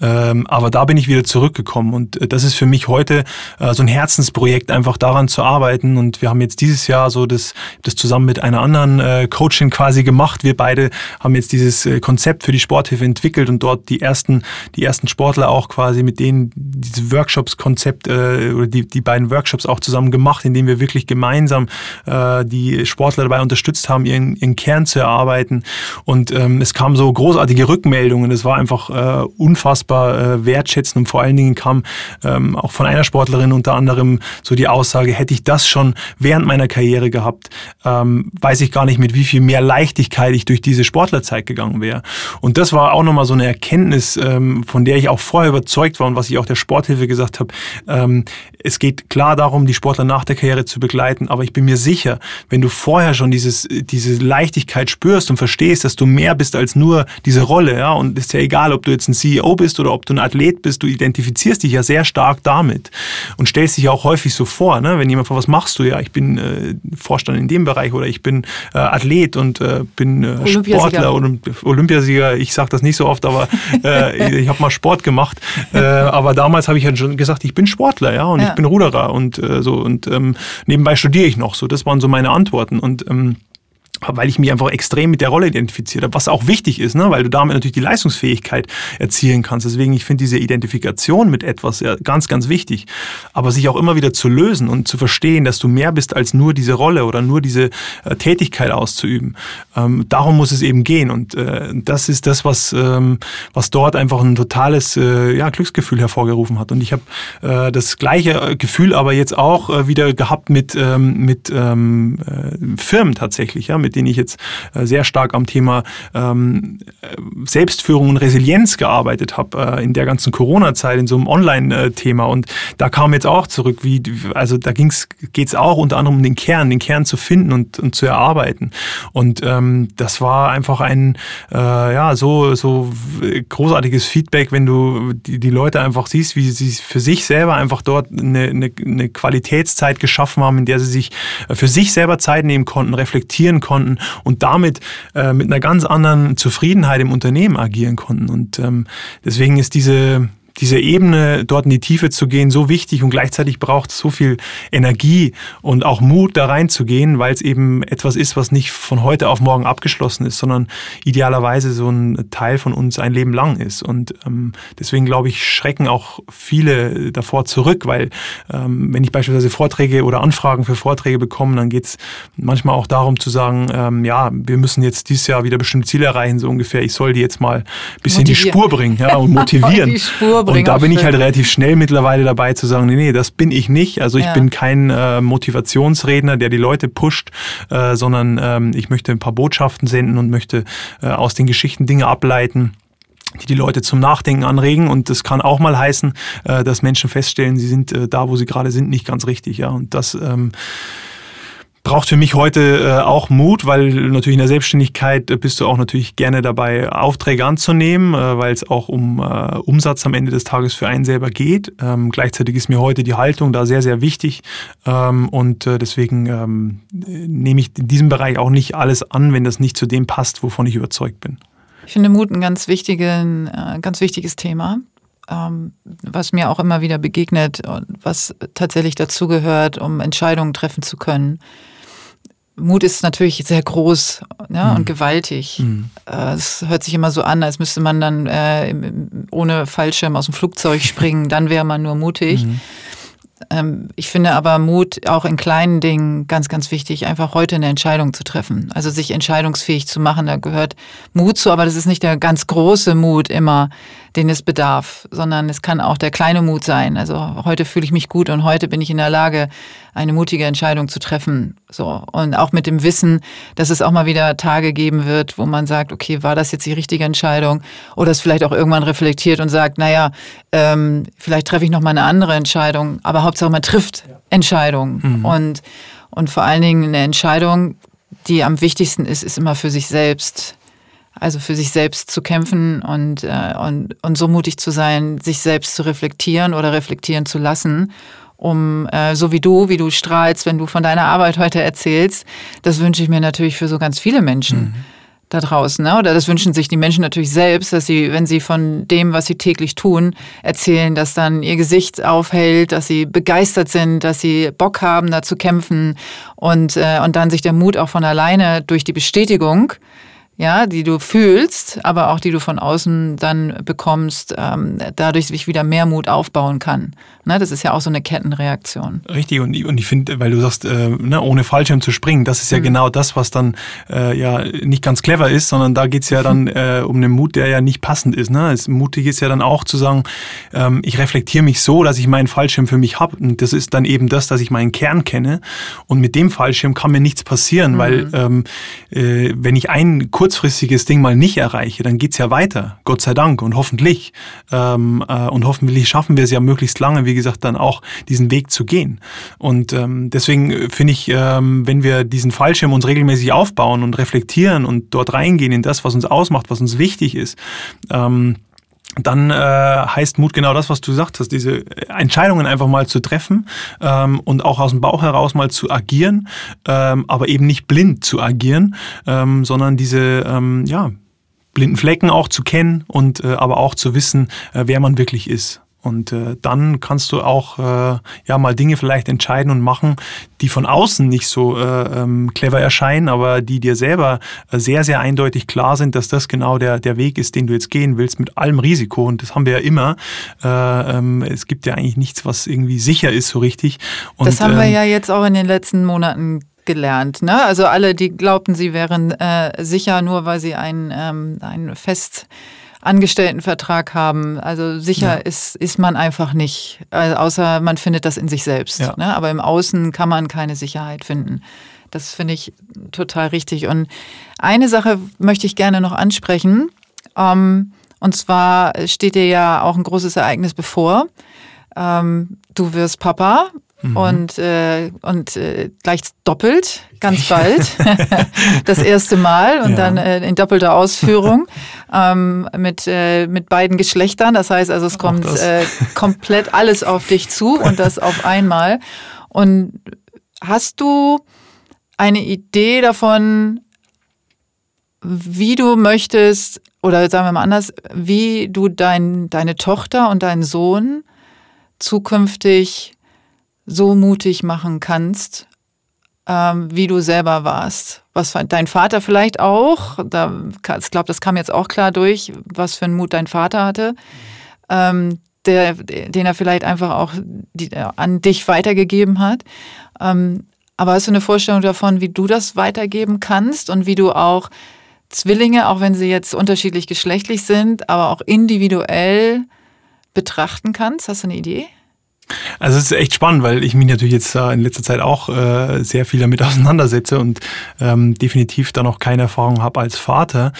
Ähm, aber da bin ich wieder zurückgekommen und äh, das ist für mich heute äh, so ein Herzensprojekt, einfach daran zu arbeiten. Und wir haben jetzt dieses Jahr so das, das zusammen mit einer anderen äh, Coachin quasi gemacht. Wir beide haben jetzt dieses äh, Konzept für die Sporthilfe entwickelt und dort die ersten, die ersten Sportler auch quasi mit denen diese Workshops-Konzept äh, oder die, die beiden Workshops auch zusammen gemacht, indem wir wirklich gemeinsam äh, die Sportler dabei unterstützt haben, ihren, ihren Kern zu erarbeiten. Und ähm, es kamen so großartige Rückmeldungen. Es war einfach äh, unfassbar äh, wertschätzend und vor allen Dingen kam ähm, auch von einer Sportlerin unter anderem so die Aussage, hätte ich das schon während meiner Karriere gehabt, ähm, weiß ich gar nicht, mit wie viel mehr Leichtigkeit ich durch diese Sportlerzeit gegangen wäre. Und das war auch nochmal so eine Erkenntnis, ähm, von der ich auch vorher überzeugt war und was ich auch der Sporthilfe gesagt habe. Ähm, es geht klar darum, die Sportler nach der Karriere zu begleiten, aber ich bin mir sicher, wenn du vorher schon dieses, diese Leichtigkeit spürst und verstehst, dass du mehr bist als nur diese Rolle, ja, und ist ja egal, ob du jetzt ein CEO bist oder ob du ein Athlet bist, du identifizierst dich ja sehr stark damit und stellst dich auch häufig so vor, ne? wenn jemand fragt, was machst du? Ja, ich bin äh, Vorstand in dem Bereich oder ich bin äh, Athlet und äh, bin äh, Sportler oder Olympiasieger. Ich sage das nicht so oft, aber äh, ich habe mal Sport gemacht. Äh, aber damals habe ich ja schon gesagt, ich bin Sportler, ja, und ja. ich bin Ruderer und äh, so und ähm, nebenbei studiere ich noch. So, das waren so meine Antworten und ähm, weil ich mich einfach extrem mit der Rolle identifiziert habe, was auch wichtig ist, ne? weil du damit natürlich die Leistungsfähigkeit erzielen kannst. Deswegen, ich finde diese Identifikation mit etwas ja ganz, ganz wichtig. Aber sich auch immer wieder zu lösen und zu verstehen, dass du mehr bist als nur diese Rolle oder nur diese äh, Tätigkeit auszuüben. Ähm, darum muss es eben gehen. Und äh, das ist das, was, ähm, was dort einfach ein totales äh, ja, Glücksgefühl hervorgerufen hat. Und ich habe äh, das gleiche Gefühl aber jetzt auch äh, wieder gehabt mit, ähm, mit ähm, äh, Firmen tatsächlich, ja, mit mit denen ich jetzt äh, sehr stark am Thema ähm, Selbstführung und Resilienz gearbeitet habe, äh, in der ganzen Corona-Zeit, in so einem Online-Thema. Und da kam jetzt auch zurück, wie, also da geht es auch unter anderem um den Kern, den Kern zu finden und, und zu erarbeiten. Und ähm, das war einfach ein äh, ja, so, so großartiges Feedback, wenn du die, die Leute einfach siehst, wie sie für sich selber einfach dort eine, eine, eine Qualitätszeit geschaffen haben, in der sie sich für sich selber Zeit nehmen konnten, reflektieren konnten konnten und damit äh, mit einer ganz anderen Zufriedenheit im Unternehmen agieren konnten. Und ähm, deswegen ist diese diese Ebene, dort in die Tiefe zu gehen, so wichtig und gleichzeitig braucht es so viel Energie und auch Mut, da reinzugehen, weil es eben etwas ist, was nicht von heute auf morgen abgeschlossen ist, sondern idealerweise so ein Teil von uns ein Leben lang ist. Und ähm, deswegen glaube ich, schrecken auch viele davor zurück, weil ähm, wenn ich beispielsweise Vorträge oder Anfragen für Vorträge bekomme, dann geht es manchmal auch darum zu sagen, ähm, ja, wir müssen jetzt dieses Jahr wieder bestimmte Ziele erreichen, so ungefähr. Ich soll die jetzt mal ein bisschen in die Spur bringen ja, und motivieren. Und da bin ich halt relativ schnell mittlerweile dabei zu sagen, nee, nee, das bin ich nicht. Also ich ja. bin kein äh, Motivationsredner, der die Leute pusht, äh, sondern ähm, ich möchte ein paar Botschaften senden und möchte äh, aus den Geschichten Dinge ableiten die die Leute zum Nachdenken anregen und das kann auch mal heißen, äh, dass Menschen feststellen, sie sind äh, da, wo sie gerade sind, nicht ganz richtig, ja und das ähm, braucht für mich heute äh, auch Mut, weil natürlich in der Selbstständigkeit äh, bist du auch natürlich gerne dabei, Aufträge anzunehmen, äh, weil es auch um äh, Umsatz am Ende des Tages für einen selber geht. Ähm, gleichzeitig ist mir heute die Haltung da sehr, sehr wichtig ähm, und äh, deswegen ähm, nehme ich in diesem Bereich auch nicht alles an, wenn das nicht zu dem passt, wovon ich überzeugt bin. Ich finde Mut ein ganz, wichtigen, ganz wichtiges Thema ähm, was mir auch immer wieder begegnet und was tatsächlich dazugehört, um Entscheidungen treffen zu können. Mut ist natürlich sehr groß ja, mhm. und gewaltig. Mhm. Äh, es hört sich immer so an, als müsste man dann äh, ohne Fallschirm aus dem Flugzeug springen, dann wäre man nur mutig. Mhm. Ähm, ich finde aber Mut auch in kleinen Dingen ganz, ganz wichtig, einfach heute eine Entscheidung zu treffen. Also sich entscheidungsfähig zu machen, da gehört Mut zu, aber das ist nicht der ganz große Mut immer, den es bedarf, sondern es kann auch der kleine Mut sein. Also heute fühle ich mich gut und heute bin ich in der Lage, eine mutige Entscheidung zu treffen. So. Und auch mit dem Wissen, dass es auch mal wieder Tage geben wird, wo man sagt, okay, war das jetzt die richtige Entscheidung? Oder es vielleicht auch irgendwann reflektiert und sagt, naja, ähm, vielleicht treffe ich noch mal eine andere Entscheidung. Aber Hauptsache, man trifft Entscheidungen. Mhm. Und, und vor allen Dingen eine Entscheidung, die am wichtigsten ist, ist immer für sich selbst. Also für sich selbst zu kämpfen und, äh, und, und so mutig zu sein, sich selbst zu reflektieren oder reflektieren zu lassen um äh, so wie du, wie du strahlst, wenn du von deiner Arbeit heute erzählst. Das wünsche ich mir natürlich für so ganz viele Menschen. Mhm. da draußen. Ne? Oder das wünschen sich die Menschen natürlich selbst, dass sie, wenn sie von dem, was sie täglich tun, erzählen, dass dann ihr Gesicht aufhält, dass sie begeistert sind, dass sie Bock haben, da zu kämpfen und, äh, und dann sich der Mut auch von alleine durch die Bestätigung ja, die du fühlst, aber auch die du von außen dann bekommst, ähm, dadurch sich wieder mehr Mut aufbauen kann. Ne, das ist ja auch so eine Kettenreaktion. Richtig, und, und ich finde, weil du sagst, äh, ne, ohne Fallschirm zu springen, das ist ja mhm. genau das, was dann äh, ja nicht ganz clever ist, sondern da geht's ja dann äh, um einen Mut, der ja nicht passend ist. Ne? Es, mutig ist ja dann auch zu sagen, ähm, ich reflektiere mich so, dass ich meinen Fallschirm für mich habe. Und das ist dann eben das, dass ich meinen Kern kenne. Und mit dem Fallschirm kann mir nichts passieren, mhm. weil ähm, äh, wenn ich einen kurzfristiges Ding mal nicht erreiche, dann geht's ja weiter, Gott sei Dank und hoffentlich. Ähm, äh, und hoffentlich schaffen wir es ja möglichst lange, wie gesagt, dann auch diesen Weg zu gehen. Und ähm, deswegen finde ich, ähm, wenn wir diesen Fallschirm uns regelmäßig aufbauen und reflektieren und dort reingehen in das, was uns ausmacht, was uns wichtig ist, ähm, dann äh, heißt Mut genau das, was du gesagt hast, diese Entscheidungen einfach mal zu treffen ähm, und auch aus dem Bauch heraus mal zu agieren, ähm, aber eben nicht blind zu agieren, ähm, sondern diese ähm, ja, blinden Flecken auch zu kennen und äh, aber auch zu wissen, äh, wer man wirklich ist. Und äh, dann kannst du auch äh, ja mal Dinge vielleicht entscheiden und machen, die von außen nicht so äh, ähm, clever erscheinen, aber die dir selber äh, sehr, sehr eindeutig klar sind, dass das genau der, der Weg ist, den du jetzt gehen willst, mit allem Risiko. Und das haben wir ja immer. Äh, ähm, es gibt ja eigentlich nichts, was irgendwie sicher ist so richtig. Und, das haben wir ähm, ja jetzt auch in den letzten Monaten gelernt. Ne? Also alle, die glaubten, sie wären äh, sicher, nur weil sie ein, ähm, ein fest Angestelltenvertrag haben. Also sicher ja. ist, ist man einfach nicht, also außer man findet das in sich selbst. Ja. Ne? Aber im Außen kann man keine Sicherheit finden. Das finde ich total richtig. Und eine Sache möchte ich gerne noch ansprechen. Ähm, und zwar steht dir ja auch ein großes Ereignis bevor. Ähm, du wirst Papa Mhm. Und, äh, und äh, gleich doppelt, ganz bald. das erste Mal und ja. dann äh, in doppelter Ausführung ähm, mit, äh, mit beiden Geschlechtern. Das heißt also, es kommt äh, komplett alles auf dich zu und das auf einmal. Und hast du eine Idee davon, wie du möchtest, oder sagen wir mal anders, wie du dein, deine Tochter und deinen Sohn zukünftig so mutig machen kannst, ähm, wie du selber warst. Was dein Vater vielleicht auch, da, ich glaube, das kam jetzt auch klar durch, was für einen Mut dein Vater hatte, ähm, der, den er vielleicht einfach auch die, äh, an dich weitergegeben hat. Ähm, aber hast du eine Vorstellung davon, wie du das weitergeben kannst und wie du auch Zwillinge, auch wenn sie jetzt unterschiedlich geschlechtlich sind, aber auch individuell betrachten kannst? Hast du eine Idee? Also es ist echt spannend, weil ich mich natürlich jetzt in letzter Zeit auch äh, sehr viel damit auseinandersetze und ähm, definitiv da noch keine Erfahrung habe als Vater.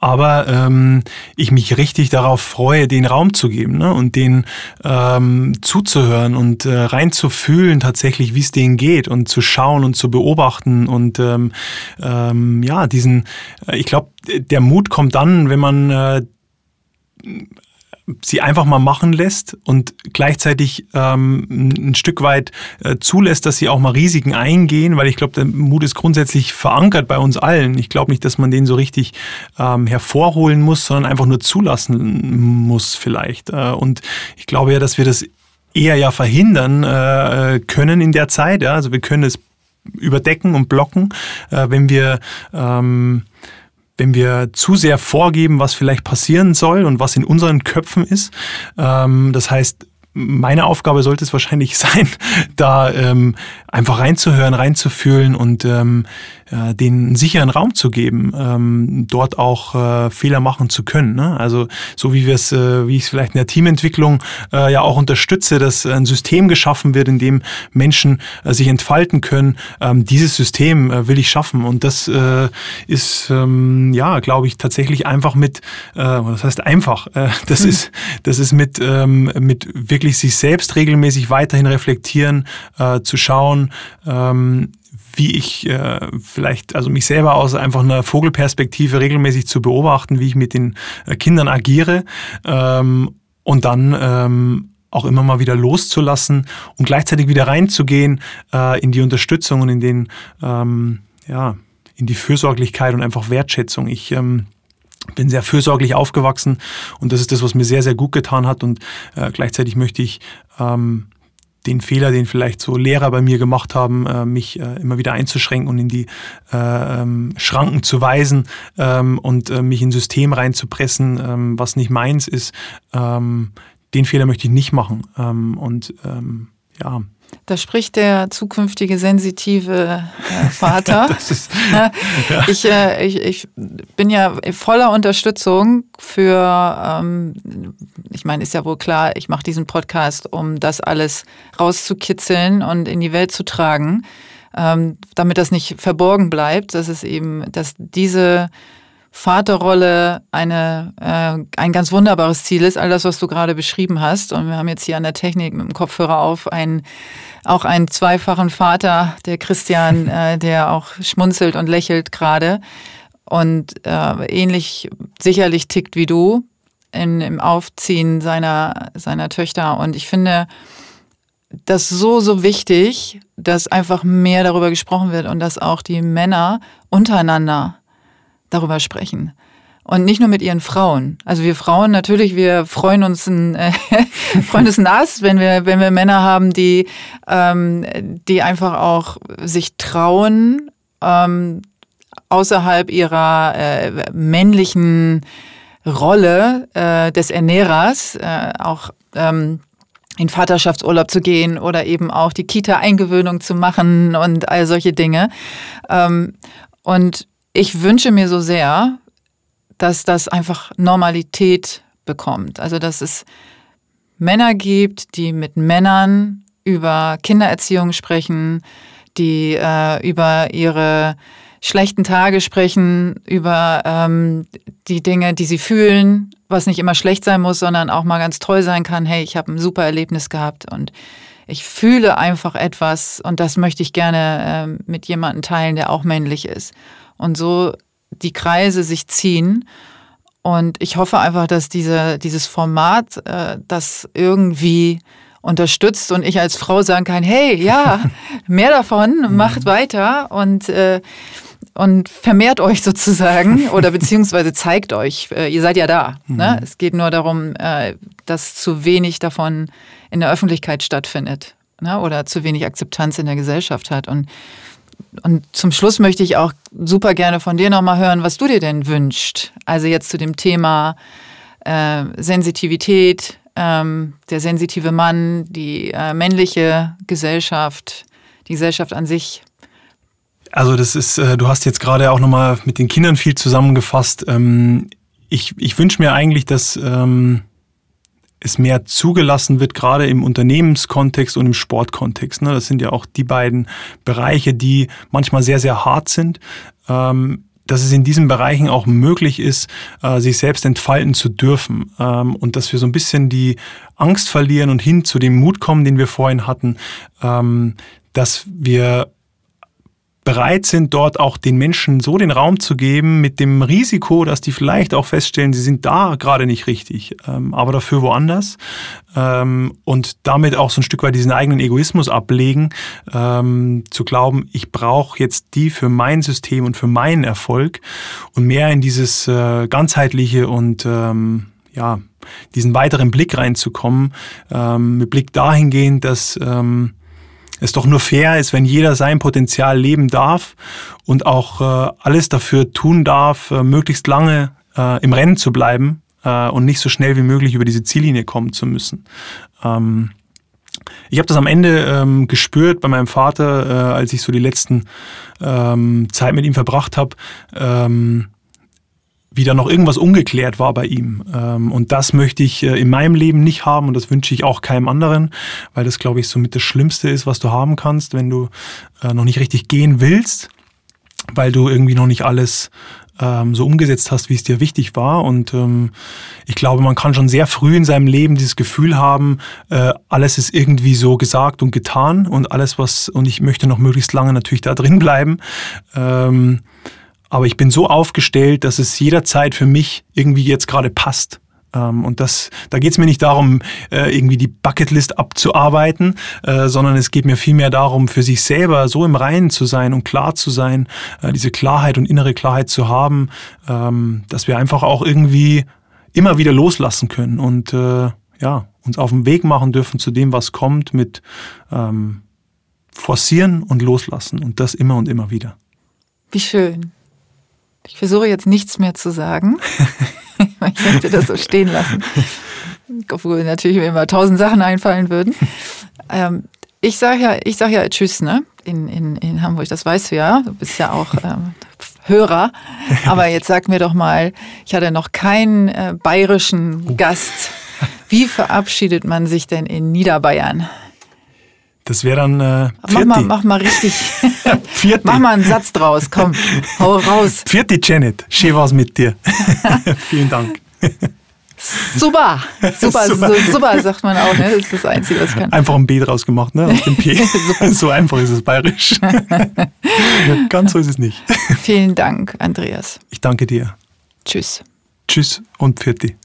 Aber ähm, ich mich richtig darauf freue, den Raum zu geben ne? und den ähm, zuzuhören und äh, reinzufühlen tatsächlich, wie es denen geht und zu schauen und zu beobachten und ähm, ähm, ja, diesen, äh, ich glaube, der Mut kommt dann, wenn man äh, sie einfach mal machen lässt und gleichzeitig ähm, ein Stück weit äh, zulässt, dass sie auch mal Risiken eingehen, weil ich glaube, der Mut ist grundsätzlich verankert bei uns allen. Ich glaube nicht, dass man den so richtig ähm, hervorholen muss, sondern einfach nur zulassen muss vielleicht. Äh, und ich glaube ja, dass wir das eher ja verhindern äh, können in der Zeit. Ja? Also wir können es überdecken und blocken, äh, wenn wir ähm, wenn wir zu sehr vorgeben, was vielleicht passieren soll und was in unseren Köpfen ist. Ähm, das heißt, meine Aufgabe sollte es wahrscheinlich sein, da ähm, einfach reinzuhören, reinzufühlen und ähm, äh, den einen sicheren Raum zu geben, ähm, dort auch äh, Fehler machen zu können. Ne? Also so wie wir es, äh, wie ich es vielleicht in der Teamentwicklung äh, ja auch unterstütze, dass ein System geschaffen wird, in dem Menschen äh, sich entfalten können. Ähm, dieses System äh, will ich schaffen und das äh, ist ähm, ja, glaube ich, tatsächlich einfach mit, äh, das heißt einfach, äh, das mhm. ist das ist mit ähm, mit wirklich sich selbst regelmäßig weiterhin reflektieren, äh, zu schauen, ähm, wie ich äh, vielleicht, also mich selber aus einfach einer Vogelperspektive regelmäßig zu beobachten, wie ich mit den äh, Kindern agiere ähm, und dann ähm, auch immer mal wieder loszulassen und gleichzeitig wieder reinzugehen äh, in die Unterstützung und in den, ähm, ja, in die Fürsorglichkeit und einfach Wertschätzung. Ich ähm, bin sehr fürsorglich aufgewachsen und das ist das, was mir sehr, sehr gut getan hat. Und äh, gleichzeitig möchte ich ähm, den Fehler, den vielleicht so Lehrer bei mir gemacht haben, äh, mich äh, immer wieder einzuschränken und in die äh, ähm, Schranken zu weisen ähm, und äh, mich in ein System reinzupressen, ähm, was nicht meins ist, ähm, den Fehler möchte ich nicht machen. Ähm, und ähm, ja, da spricht der zukünftige sensitive äh, Vater. ist, ja. ich, äh, ich, ich bin ja voller Unterstützung für, ähm, ich meine, ist ja wohl klar, ich mache diesen Podcast, um das alles rauszukitzeln und in die Welt zu tragen, ähm, damit das nicht verborgen bleibt, dass es eben, dass diese Vaterrolle eine, äh, ein ganz wunderbares Ziel ist, all das, was du gerade beschrieben hast. Und wir haben jetzt hier an der Technik mit dem Kopfhörer auf einen, auch einen zweifachen Vater, der Christian, äh, der auch schmunzelt und lächelt gerade und äh, ähnlich sicherlich tickt wie du in, im Aufziehen seiner, seiner Töchter. Und ich finde das so, so wichtig, dass einfach mehr darüber gesprochen wird und dass auch die Männer untereinander darüber sprechen. Und nicht nur mit ihren Frauen. Also wir Frauen natürlich, wir freuen uns ein, äh, freuen uns ein Ast, wenn wir, wenn wir Männer haben, die, ähm, die einfach auch sich trauen, ähm, außerhalb ihrer äh, männlichen Rolle äh, des Ernährers äh, auch ähm, in Vaterschaftsurlaub zu gehen oder eben auch die Kita-Eingewöhnung zu machen und all solche Dinge. Ähm, und ich wünsche mir so sehr, dass das einfach Normalität bekommt. Also dass es Männer gibt, die mit Männern über Kindererziehung sprechen, die äh, über ihre schlechten Tage sprechen, über ähm, die Dinge, die sie fühlen, was nicht immer schlecht sein muss, sondern auch mal ganz toll sein kann. Hey, ich habe ein super Erlebnis gehabt und ich fühle einfach etwas und das möchte ich gerne äh, mit jemandem teilen, der auch männlich ist und so die Kreise sich ziehen. Und ich hoffe einfach, dass diese, dieses Format äh, das irgendwie unterstützt und ich als Frau sagen kann, hey, ja, mehr davon, mhm. macht weiter und, äh, und vermehrt euch sozusagen oder beziehungsweise zeigt euch, äh, ihr seid ja da. Ne? Mhm. Ne? Es geht nur darum, äh, dass zu wenig davon in der Öffentlichkeit stattfindet ne? oder zu wenig Akzeptanz in der Gesellschaft hat. Und und zum Schluss möchte ich auch super gerne von dir nochmal hören, was du dir denn wünschst. Also jetzt zu dem Thema äh, Sensitivität, ähm, der sensitive Mann, die äh, männliche Gesellschaft, die Gesellschaft an sich. Also das ist, äh, du hast jetzt gerade auch nochmal mit den Kindern viel zusammengefasst. Ähm, ich ich wünsche mir eigentlich, dass ähm, es mehr zugelassen wird, gerade im Unternehmenskontext und im Sportkontext. Ne? Das sind ja auch die beiden Bereiche, die manchmal sehr, sehr hart sind. Ähm, dass es in diesen Bereichen auch möglich ist, äh, sich selbst entfalten zu dürfen ähm, und dass wir so ein bisschen die Angst verlieren und hin zu dem Mut kommen, den wir vorhin hatten, ähm, dass wir bereit sind, dort auch den Menschen so den Raum zu geben, mit dem Risiko, dass die vielleicht auch feststellen, sie sind da gerade nicht richtig, ähm, aber dafür woanders ähm, und damit auch so ein Stück weit diesen eigenen Egoismus ablegen, ähm, zu glauben, ich brauche jetzt die für mein System und für meinen Erfolg und mehr in dieses äh, ganzheitliche und ja, diesen weiteren Blick reinzukommen, mit Blick dahingehend, dass es doch nur fair ist, wenn jeder sein Potenzial leben darf und auch äh, alles dafür tun darf, äh, möglichst lange äh, im Rennen zu bleiben äh, und nicht so schnell wie möglich über diese Ziellinie kommen zu müssen. Ähm, ich habe das am Ende ähm, gespürt bei meinem Vater, äh, als ich so die letzten ähm, Zeit mit ihm verbracht habe. Wie da noch irgendwas ungeklärt war bei ihm. Ähm, und das möchte ich äh, in meinem Leben nicht haben und das wünsche ich auch keinem anderen, weil das, glaube ich, somit das Schlimmste ist, was du haben kannst, wenn du äh, noch nicht richtig gehen willst, weil du irgendwie noch nicht alles ähm, so umgesetzt hast, wie es dir wichtig war. Und ähm, ich glaube, man kann schon sehr früh in seinem Leben dieses Gefühl haben, äh, alles ist irgendwie so gesagt und getan und alles, was, und ich möchte noch möglichst lange natürlich da drin bleiben. Ähm, aber ich bin so aufgestellt, dass es jederzeit für mich irgendwie jetzt gerade passt. Ähm, und das, da geht es mir nicht darum, äh, irgendwie die Bucketlist abzuarbeiten, äh, sondern es geht mir vielmehr darum, für sich selber so im Reinen zu sein und klar zu sein, äh, diese Klarheit und innere Klarheit zu haben, ähm, dass wir einfach auch irgendwie immer wieder loslassen können und ja, uns auf den Weg machen dürfen zu dem, was kommt, mit ähm, forcieren und loslassen und das immer und immer wieder. Wie schön. Ich versuche jetzt nichts mehr zu sagen. ich möchte das so stehen lassen. Obwohl natürlich mir immer tausend Sachen einfallen würden. Ähm, ich sage ja, ich sag ja Tschüss, ne? In, in, in Hamburg, das weißt du ja. Du bist ja auch ähm, Hörer. Aber jetzt sag mir doch mal, ich hatte noch keinen äh, bayerischen oh. Gast. Wie verabschiedet man sich denn in Niederbayern? Das wäre dann. Äh, mach, mal, mach mal richtig. mach mal einen Satz draus, komm, hau raus. Vierte Janet, schön war's mit dir. Vielen Dank. Super, super, super. Super, sagt man auch, ne? Das ist das Einzige, was ich kann. Einfach ein B draus gemacht, ne? Aus dem P. so einfach ist es bayerisch. Ganz so ist es nicht. Vielen Dank, Andreas. Ich danke dir. Tschüss. Tschüss und Pfirti.